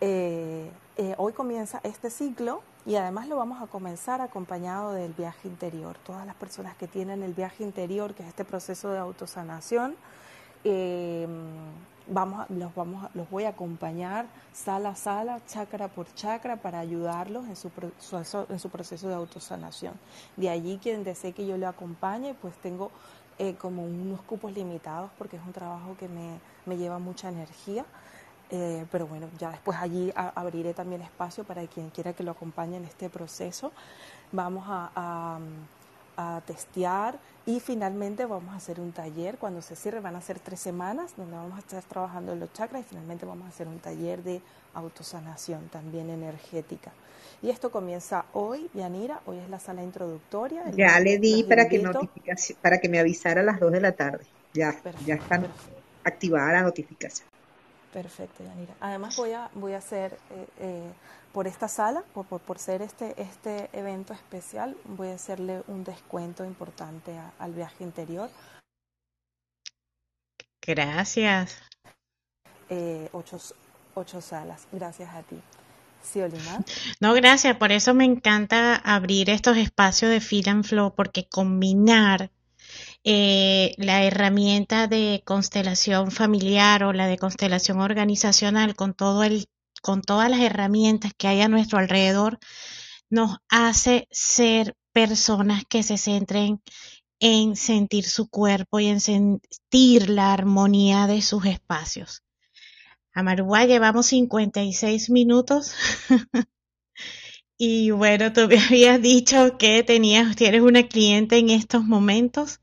Eh, eh, hoy comienza este ciclo y además lo vamos a comenzar acompañado del viaje interior. Todas las personas que tienen el viaje interior, que es este proceso de autosanación, vamos, los, vamos, los voy a acompañar sala a sala, chakra por chakra, para ayudarlos en su, proceso, en su proceso de autosanación. De allí quien desee que yo le acompañe, pues tengo eh, como unos cupos limitados porque es un trabajo que me, me lleva mucha energía. Eh, pero bueno, ya después allí abriré también espacio para quien quiera que lo acompañe en este proceso. Vamos a, a testear y finalmente vamos a hacer un taller cuando se cierre, van a ser tres semanas donde vamos a estar trabajando en los chakras y finalmente vamos a hacer un taller de autosanación también energética. Y esto comienza hoy, Yanira, hoy es la sala introductoria. Ya le di para que, notificación, para que me avisara a las 2 de la tarde. Ya, ya está activada la notificación. Perfecto, Yanira. Además voy a, voy a hacer, eh, eh, por esta sala, por, por, ser este, este evento especial, voy a hacerle un descuento importante al viaje interior. Gracias. Eh, ocho, ocho salas. Gracias a ti. Sí, No, gracias. Por eso me encanta abrir estos espacios de Feel and Flow, porque combinar eh, la herramienta de constelación familiar o la de constelación organizacional con todo el, con todas las herramientas que hay a nuestro alrededor, nos hace ser personas que se centren en sentir su cuerpo y en sentir la armonía de sus espacios. Amarúa llevamos 56 minutos. y bueno, tú me habías dicho que tenías, tienes una cliente en estos momentos.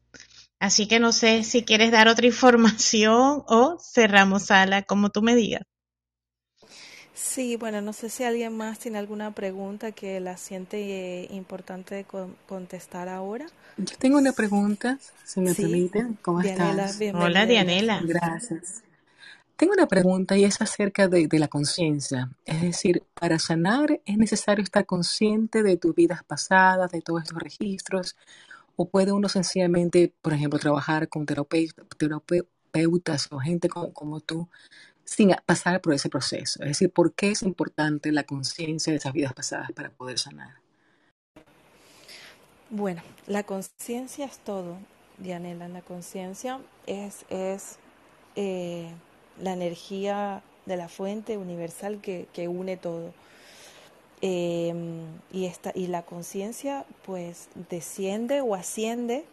Así que no sé si quieres dar otra información o cerramos sala, como tú me digas. Sí, bueno, no sé si alguien más tiene alguna pregunta que la siente importante contestar ahora. Yo tengo una pregunta, si me permiten. ¿Cómo estás? Hola, Dianela. Gracias. Tengo una pregunta y es acerca de, de la conciencia. Es decir, para sanar es necesario estar consciente de tus vidas pasadas, de todos estos registros, o puede uno sencillamente, por ejemplo, trabajar con terapeutas o gente como, tú sin pasar por ese proceso. Es decir, ¿por qué es importante la conciencia de esas vidas pasadas para poder sanar? Bueno, la conciencia es todo, Dianela. La conciencia es, es eh, la energía de la fuente universal que, que une todo. Em, y, esta, y la conciencia pues desciende o asciende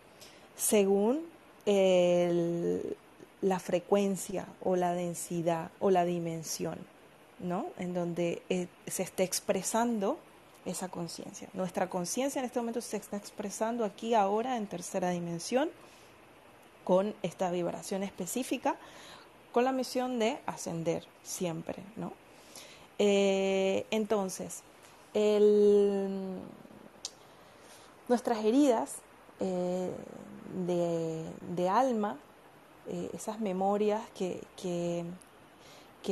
según la frecuencia o la densidad o la dimensión, ¿no? En donde eh, se está expresando esa conciencia. Nuestra conciencia en este momento se está expresando aquí ahora en tercera dimensión con esta vibración específica, con la misión de ascender siempre, ¿no? Eh, entonces, nuestras heridas eh, de, alma, eh, esas memorias que, que,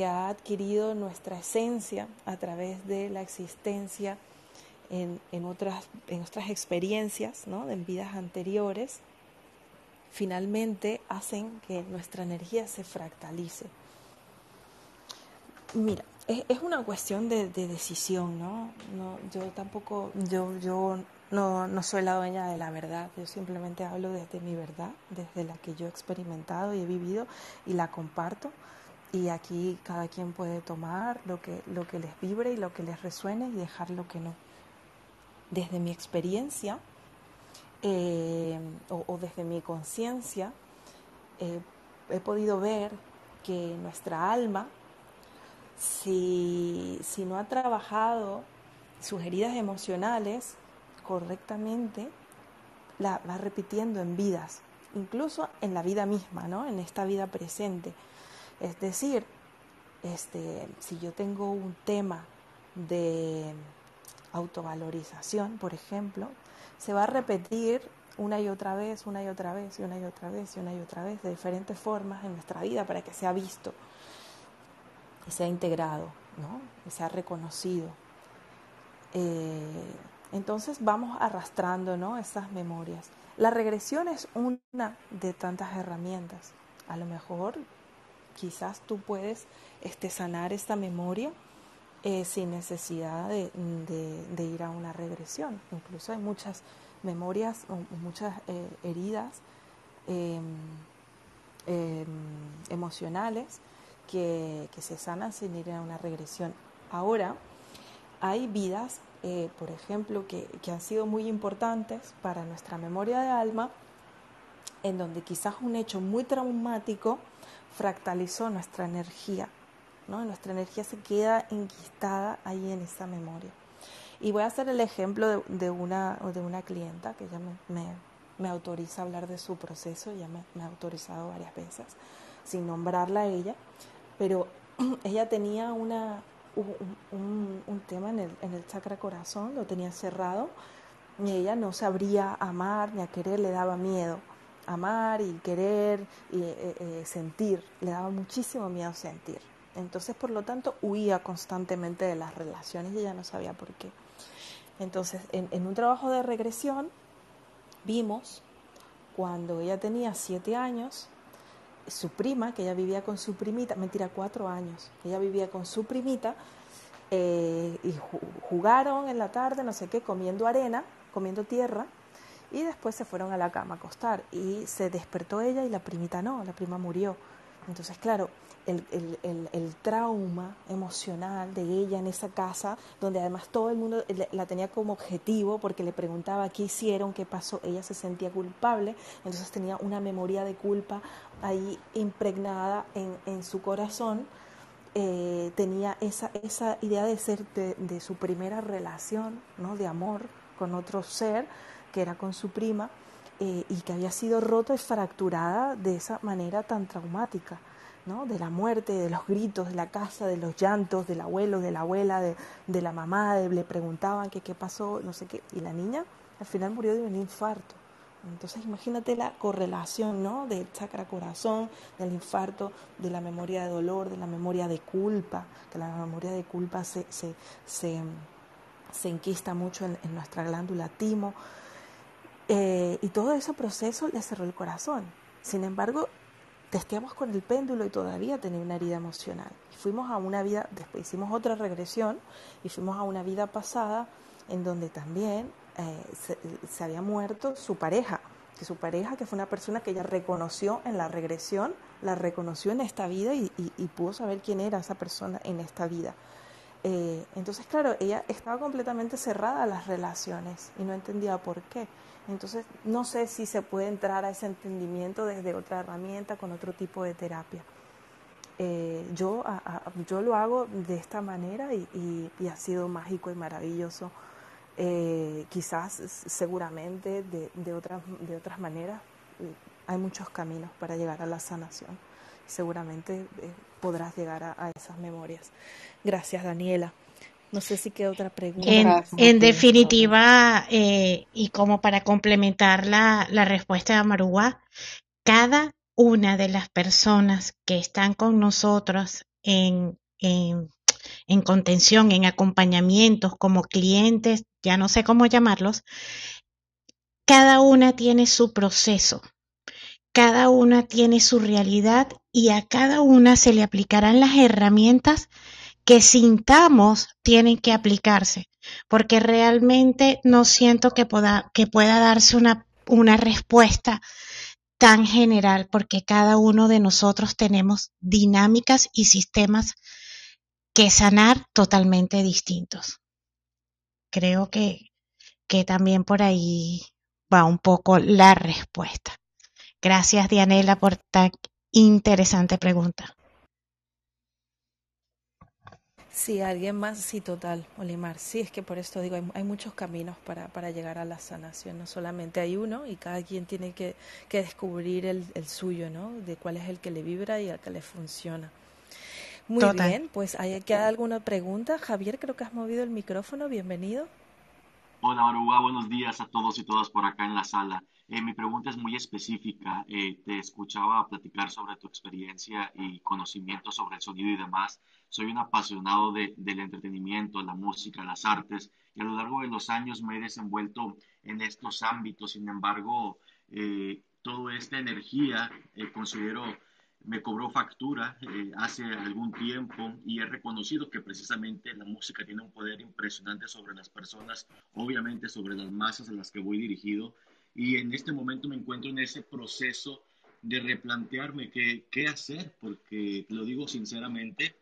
ha adquirido nuestra esencia a través de la existencia en, en otras, en experiencias, ¿no? en vidas anteriores, finalmente hacen que nuestra energía se fractalice. Mira, es, una cuestión de, decisión, ¿no? ¿no? Yo tampoco, yo no, no soy la dueña de la verdad, yo simplemente hablo desde mi verdad, desde la que yo he experimentado y he vivido y la comparto. Y aquí cada quien puede tomar lo que, lo que les vibre y lo que les resuene y dejar lo que no. Desde mi experiencia eh, o, desde mi conciencia, eh, he podido ver que nuestra alma si, si no ha trabajado sus heridas emocionales correctamente, la va repitiendo en vidas, incluso en la vida misma, ¿no? En esta vida presente. Es decir, este, si yo tengo un tema de autovalorización, por ejemplo, se va a repetir una y otra vez, una y otra vez, y una y otra vez, y una y otra vez, de diferentes formas en nuestra vida para que sea visto y sea integrado, ¿no? que sea reconocido. Eh, entonces vamos arrastrando ¿no? esas memorias. La regresión es una de tantas herramientas. A lo mejor quizás tú puedes este, sanar esta memoria eh, sin necesidad de, ir a una regresión. Incluso hay muchas memorias, muchas eh, heridas em, em, emocionales que, se sanan sin ir a una regresión. Ahora, hay vidas, eh, por ejemplo, que, han sido muy importantes para nuestra memoria de alma, en donde quizás un hecho muy traumático fractalizó nuestra energía, ¿no? Nuestra energía se queda enquistada ahí en esa memoria. Y voy a hacer el ejemplo de, una, de una clienta que ya me, me, autoriza a hablar de su proceso, ya me, me, ha autorizado varias veces, sin nombrarla a ella, pero ella tenía una, un, un, tema en el, en el chakra corazón, lo tenía cerrado, y ella no sabría amar ni a querer, le daba miedo amar y querer y eh, eh, sentir, le daba muchísimo miedo sentir. Entonces, por lo tanto, huía constantemente de las relaciones y ella no sabía por qué. Entonces, en, un trabajo de regresión, vimos cuando ella tenía siete años, su prima, que ella vivía con su primita, mentira, cuatro años, ella vivía con su primita, eh, y jugaron en la tarde, no sé qué, comiendo arena, comiendo tierra, y después se fueron a la cama a acostar y se despertó ella y la primita no, la prima murió. Entonces, claro, el, trauma emocional de ella en esa casa, donde además todo el mundo la tenía como objetivo porque le preguntaba qué hicieron, qué pasó, ella se sentía culpable, entonces tenía una memoria de culpa ahí impregnada en, su corazón. Eh, tenía esa, esa idea de ser de, de su primera relación, ¿no? de amor con otro ser, que era con su prima, eh, y que había sido rota y fracturada de esa manera tan traumática, de la muerte, de los gritos, de la casa, de los llantos, del abuelo, de la abuela, de, la mamá, le preguntaban qué pasó, no sé qué, y la niña al final murió de un infarto. Entonces imagínate la correlación ¿no? del chakra corazón, del infarto, de la memoria de dolor, de la memoria de culpa, que la memoria de culpa se, se, se, se enquista mucho en, en nuestra glándula timo. Eh, y todo ese proceso le cerró el corazón. Sin embargo, testeamos con el péndulo y todavía tenía una herida emocional. Y fuimos a una vida, después hicimos otra regresión y fuimos a una vida pasada en donde también eh, se, había muerto su pareja, que su pareja, que fue una persona que ella reconoció en la regresión, la reconoció en esta vida y, pudo saber quién era esa persona en esta vida. Eh, entonces, claro, ella estaba completamente cerrada a las relaciones y no entendía por qué. Entonces, no sé si se puede entrar a ese entendimiento desde otra herramienta, con otro tipo de terapia. Eh, yo, yo lo hago de esta manera y, ha sido mágico y maravilloso. Eh, quizás, seguramente, de, de, otras, de otras maneras, eh, hay muchos caminos para llegar a la sanación. Seguramente podrás llegar a esas memorias. Gracias, Daniela. No sé si queda otra pregunta. En, definitiva, eh, y como para complementar la, la respuesta de Amarúa, cada una de las personas que están con nosotros en, en, en contención, en acompañamientos, como clientes, ya no sé cómo llamarlos, cada una tiene su proceso, cada una tiene su realidad y a cada una se le aplicarán las herramientas que sintamos tienen que aplicarse, porque realmente no siento que pueda, que pueda darse una, una respuesta tan general, porque cada uno de nosotros tenemos dinámicas y sistemas que sanar totalmente distintos. Creo que, que también por ahí va un poco la respuesta. Gracias, Dianela, por tan interesante pregunta. Sí, alguien más, sí, total, Olimar. Sí, es que por esto digo, hay, muchos caminos para, para, llegar a la sanación, no solamente hay uno y cada quien tiene que, que descubrir el, el, suyo, ¿no? De cuál es el que le vibra y el que le funciona. Muy bien, pues hay queda alguna pregunta. Javier, creo que has movido el micrófono, bienvenido. Hola, Aruba, buenos días a todos y todas por acá en la sala. Eh, mi pregunta es muy específica. Eh, te escuchaba platicar sobre tu experiencia y conocimiento sobre el sonido y demás. Soy un apasionado de, del entretenimiento, la música, las artes, y a lo largo de los años me he desenvuelto en estos ámbitos. Sin embargo, eh, toda esta energía considero me cobró factura hace algún tiempo y he reconocido que precisamente la música tiene un poder impresionante sobre las personas, obviamente sobre las masas a las que voy dirigido y en este momento me encuentro en ese proceso de replantearme qué, qué hacer, porque lo digo sinceramente,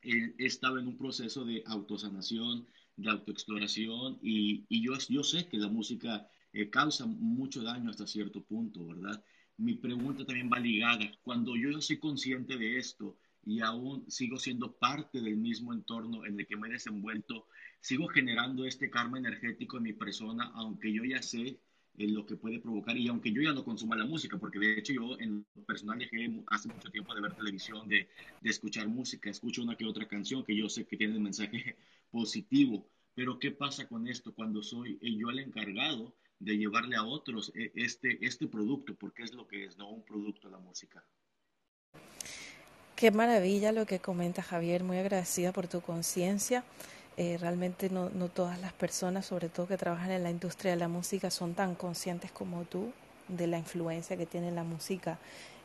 he, estado en un proceso de autosanación, de autoexploración y, y yo, yo sé que la música eh, causa mucho daño hasta cierto punto, ¿verdad? Mi pregunta también va ligada. Cuando yo soy consciente de esto, y aún sigo siendo parte del mismo entorno en el que me he desenvuelto, sigo generando este karma energético en mi persona, aunque yo ya sé lo que puede provocar. Y aunque yo ya no consuma la música, porque de hecho yo en personal dejé hace mucho tiempo de ver televisión, de, de escuchar música, escucho una que otra canción que yo sé que tiene un mensaje positivo. Pero ¿qué pasa con esto cuando soy yo el encargado de llevarle a otros eh, este, este producto? Porque es lo que es, no un producto la música. Qué maravilla lo que comenta Javier, muy agradecida por tu conciencia. Eh, realmente no, no, todas las personas, sobre todo que trabajan en la industria de la música, son tan conscientes como tú de la influencia que tiene la música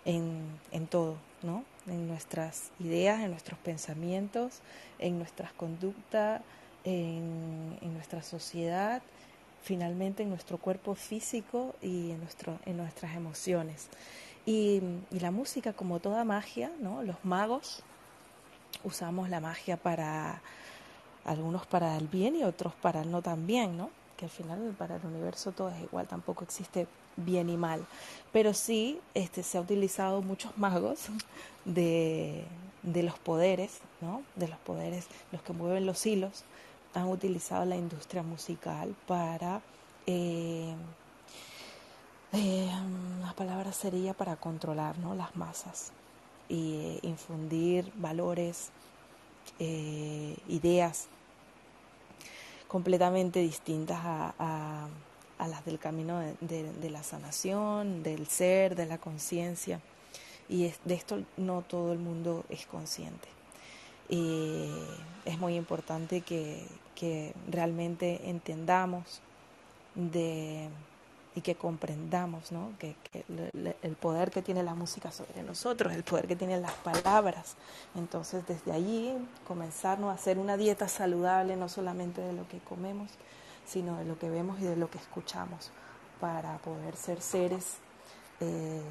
en, en todo, ¿no? En nuestras ideas, en nuestros pensamientos, en nuestras conductas, en, en nuestra sociedad, finalmente en nuestro cuerpo físico y en, nuestro, en nuestras emociones. Y, y la música, como toda magia, ¿no? Los magos usamos la magia para algunos para el bien y otros para el no tan bien, ¿no? Que al final para el universo todo es igual, tampoco existe bien y mal. Pero sí este, se ha utilizado muchos magos de, de los poderes, ¿no? De los poderes, los que mueven los hilos, han utilizado la industria musical para... Eh, eh, la palabra sería para controlar ¿no? las masas y eh, infundir valores, eh, ideas completamente distintas a, las del camino de, la sanación, del ser, de la conciencia. Y de esto no todo el mundo es consciente. Es muy importante que realmente entendamos de y que comprendamos que, el poder que tiene la música sobre nosotros, el poder que tienen las palabras. Entonces, desde allí, comenzarnos a hacer una dieta saludable, no solamente de lo que comemos, sino de lo que vemos y de lo que escuchamos, para poder ser seres eh,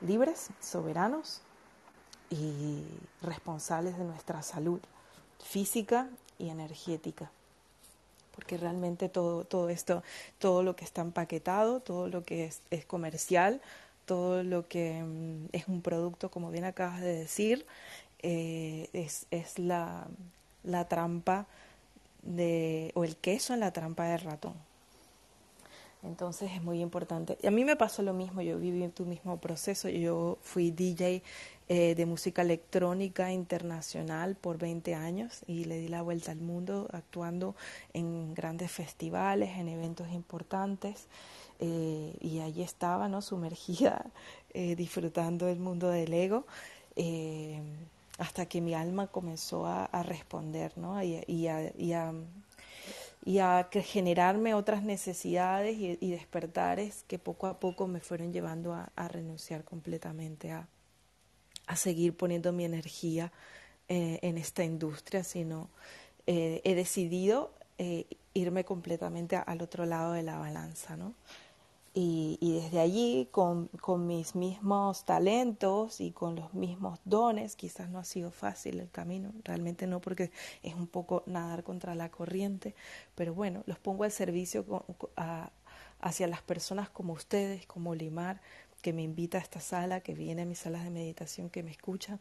libres, soberanos y responsables de nuestra salud física y energética porque realmente todo, todo esto, todo lo que está empaquetado, todo lo que es, comercial, todo lo que mm, es un producto, como bien acabas de decir, eh, es, es la, la trampa de, o el queso en la trampa del ratón. Entonces es muy importante. Y a mí me pasó lo mismo, yo viví tu mismo proceso, yo fui DJ eh, de música electrónica internacional por 20 años y le di la vuelta al mundo actuando en grandes festivales, en eventos importantes. Eh, y allí estaba, ¿no? Sumergida, eh, disfrutando del mundo del ego, eh, hasta que mi alma comenzó a, responder, ¿no? Y, a, y a generarme otras necesidades y, despertares que poco a poco me fueron llevando a, a renunciar completamente a, a seguir poniendo mi energía eh, en esta industria, sino eh, he decidido eh, irme completamente al otro lado de la balanza, ¿no? Y, y desde allí, con, mis mismos talentos y con los mismos dones, quizás no ha sido fácil el camino, realmente no, porque es un poco nadar contra la corriente, pero bueno, los pongo al servicio con, a, hacia las personas como ustedes, como Limar, que me invita a esta sala, que viene a mis salas de meditación, que me escucha.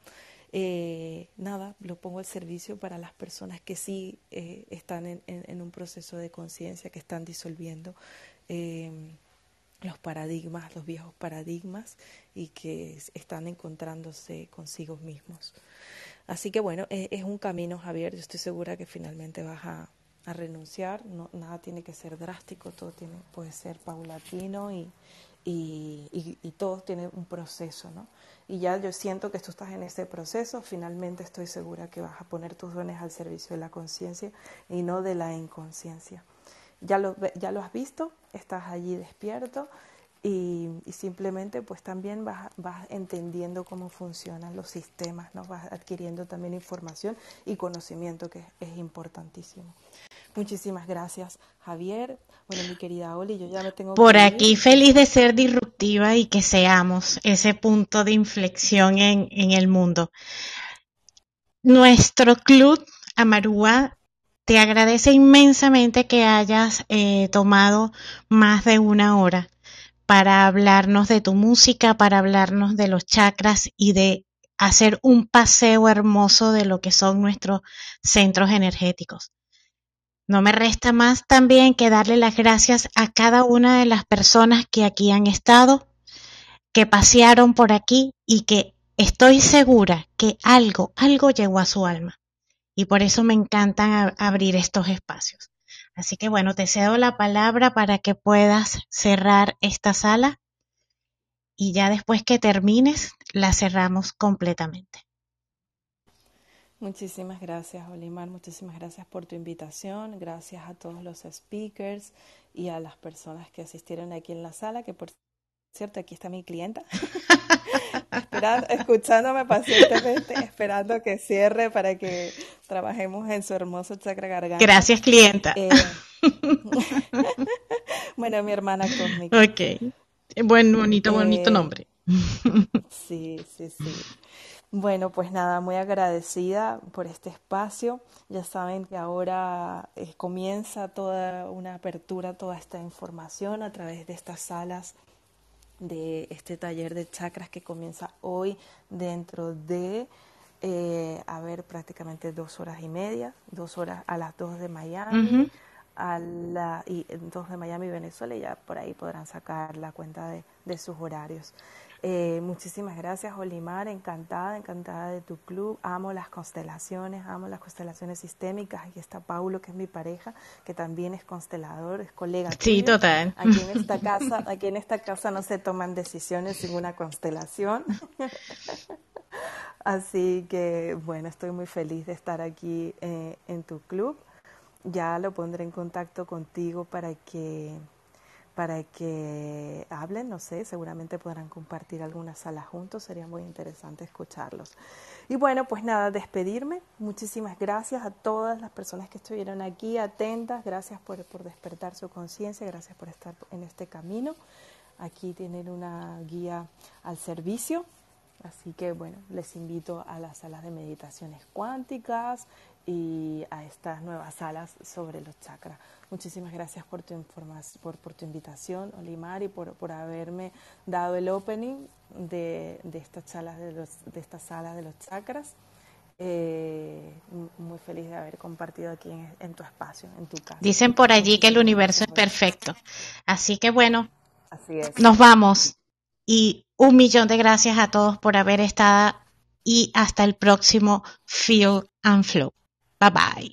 Eh, nada, lo pongo al servicio para las personas que sí eh, están en, un proceso de conciencia, que están disolviendo eh, los paradigmas, los viejos paradigmas y que están encontrándose consigo mismos. Así que bueno, es, un camino, Javier, yo estoy segura que finalmente vas a, renunciar, no, nada tiene que ser drástico, todo tiene, puede ser paulatino y todo tiene un proceso, ¿no? Y ya yo siento que tú estás en ese proceso, finalmente estoy segura que vas a poner tus dones al servicio de la conciencia y no de la inconsciencia. Ya lo, ya lo has visto, estás allí despierto y, y simplemente pues también vas, vas, entendiendo cómo funcionan los sistemas, ¿no? vas adquiriendo también información y conocimiento que es, es importantísimo. Muchísimas gracias, Javier. Bueno, mi querida Oli, yo ya me tengo Por aquí feliz de ser disruptiva y que seamos ese punto de inflexión en, en el mundo. Nuestro club Amarúa te agradece inmensamente que hayas eh, tomado más de una hora para hablarnos de tu música, para hablarnos de los chakras y de hacer un paseo hermoso de lo que son nuestros centros energéticos. No me resta más también que darle las gracias a cada una de las personas que aquí han estado, que pasearon por aquí y que estoy segura que algo, algo llegó a su alma. Y por eso me encantan abrir estos espacios. Así que bueno, te cedo la palabra para que puedas cerrar esta sala y ya después que termines la cerramos completamente. Muchísimas gracias, Olimar. Muchísimas gracias por tu invitación. Gracias a todos los speakers y a las personas que asistieron aquí en la sala, que por cierto, aquí está mi clienta, esperando, escuchándome pacientemente, esperando que cierre para que trabajemos en su hermoso chakra garganta. Gracias, clienta. Eh, bueno, mi hermana cósmica. Ok. Buen, bonito, bonito eh, nombre. sí, sí, sí. Bueno, pues nada, muy agradecida por este espacio. Ya saben que ahora eh, comienza toda una apertura, toda esta información a través de estas salas de este taller de chakras que comienza hoy dentro de, eh, a ver, prácticamente dos horas y media, dos horas a las dos de Miami a la, y dos de Miami, Venezuela, y ya por ahí podrán sacar la cuenta de, de sus horarios. Eh, muchísimas gracias, Olimar, encantada, encantada de tu club. Amo las constelaciones, amo las constelaciones sistémicas. Aquí está Paulo, que es mi pareja, que también es constelador, es colega. Sí, total. Aquí en esta casa, aquí en esta casa no se toman decisiones sin una constelación. Así que, bueno, estoy muy feliz de estar aquí eh, en tu club ya lo pondré en contacto contigo para que para que hablen, no sé, seguramente podrán compartir alguna sala juntos, sería muy interesante escucharlos. Y bueno, pues nada, despedirme. Muchísimas gracias a todas las personas que estuvieron aquí atentas, gracias por, por despertar su conciencia, gracias por estar en este camino. Aquí tienen una guía al servicio, así que bueno, les invito a las salas de meditaciones cuánticas, y a estas nuevas salas sobre los chakras. Muchísimas gracias por tu, por, por tu invitación, Olimar, y por, por haberme dado el opening de, de estas salas de, los, de estas salas de los chakras. Eh, muy feliz de haber compartido aquí en, en, tu espacio, en tu casa. Dicen por allí que el universo es perfecto. Así que bueno, Así es. nos vamos. Y un millón de gracias a todos por haber estado y hasta el próximo Feel and Flow. Bye-bye.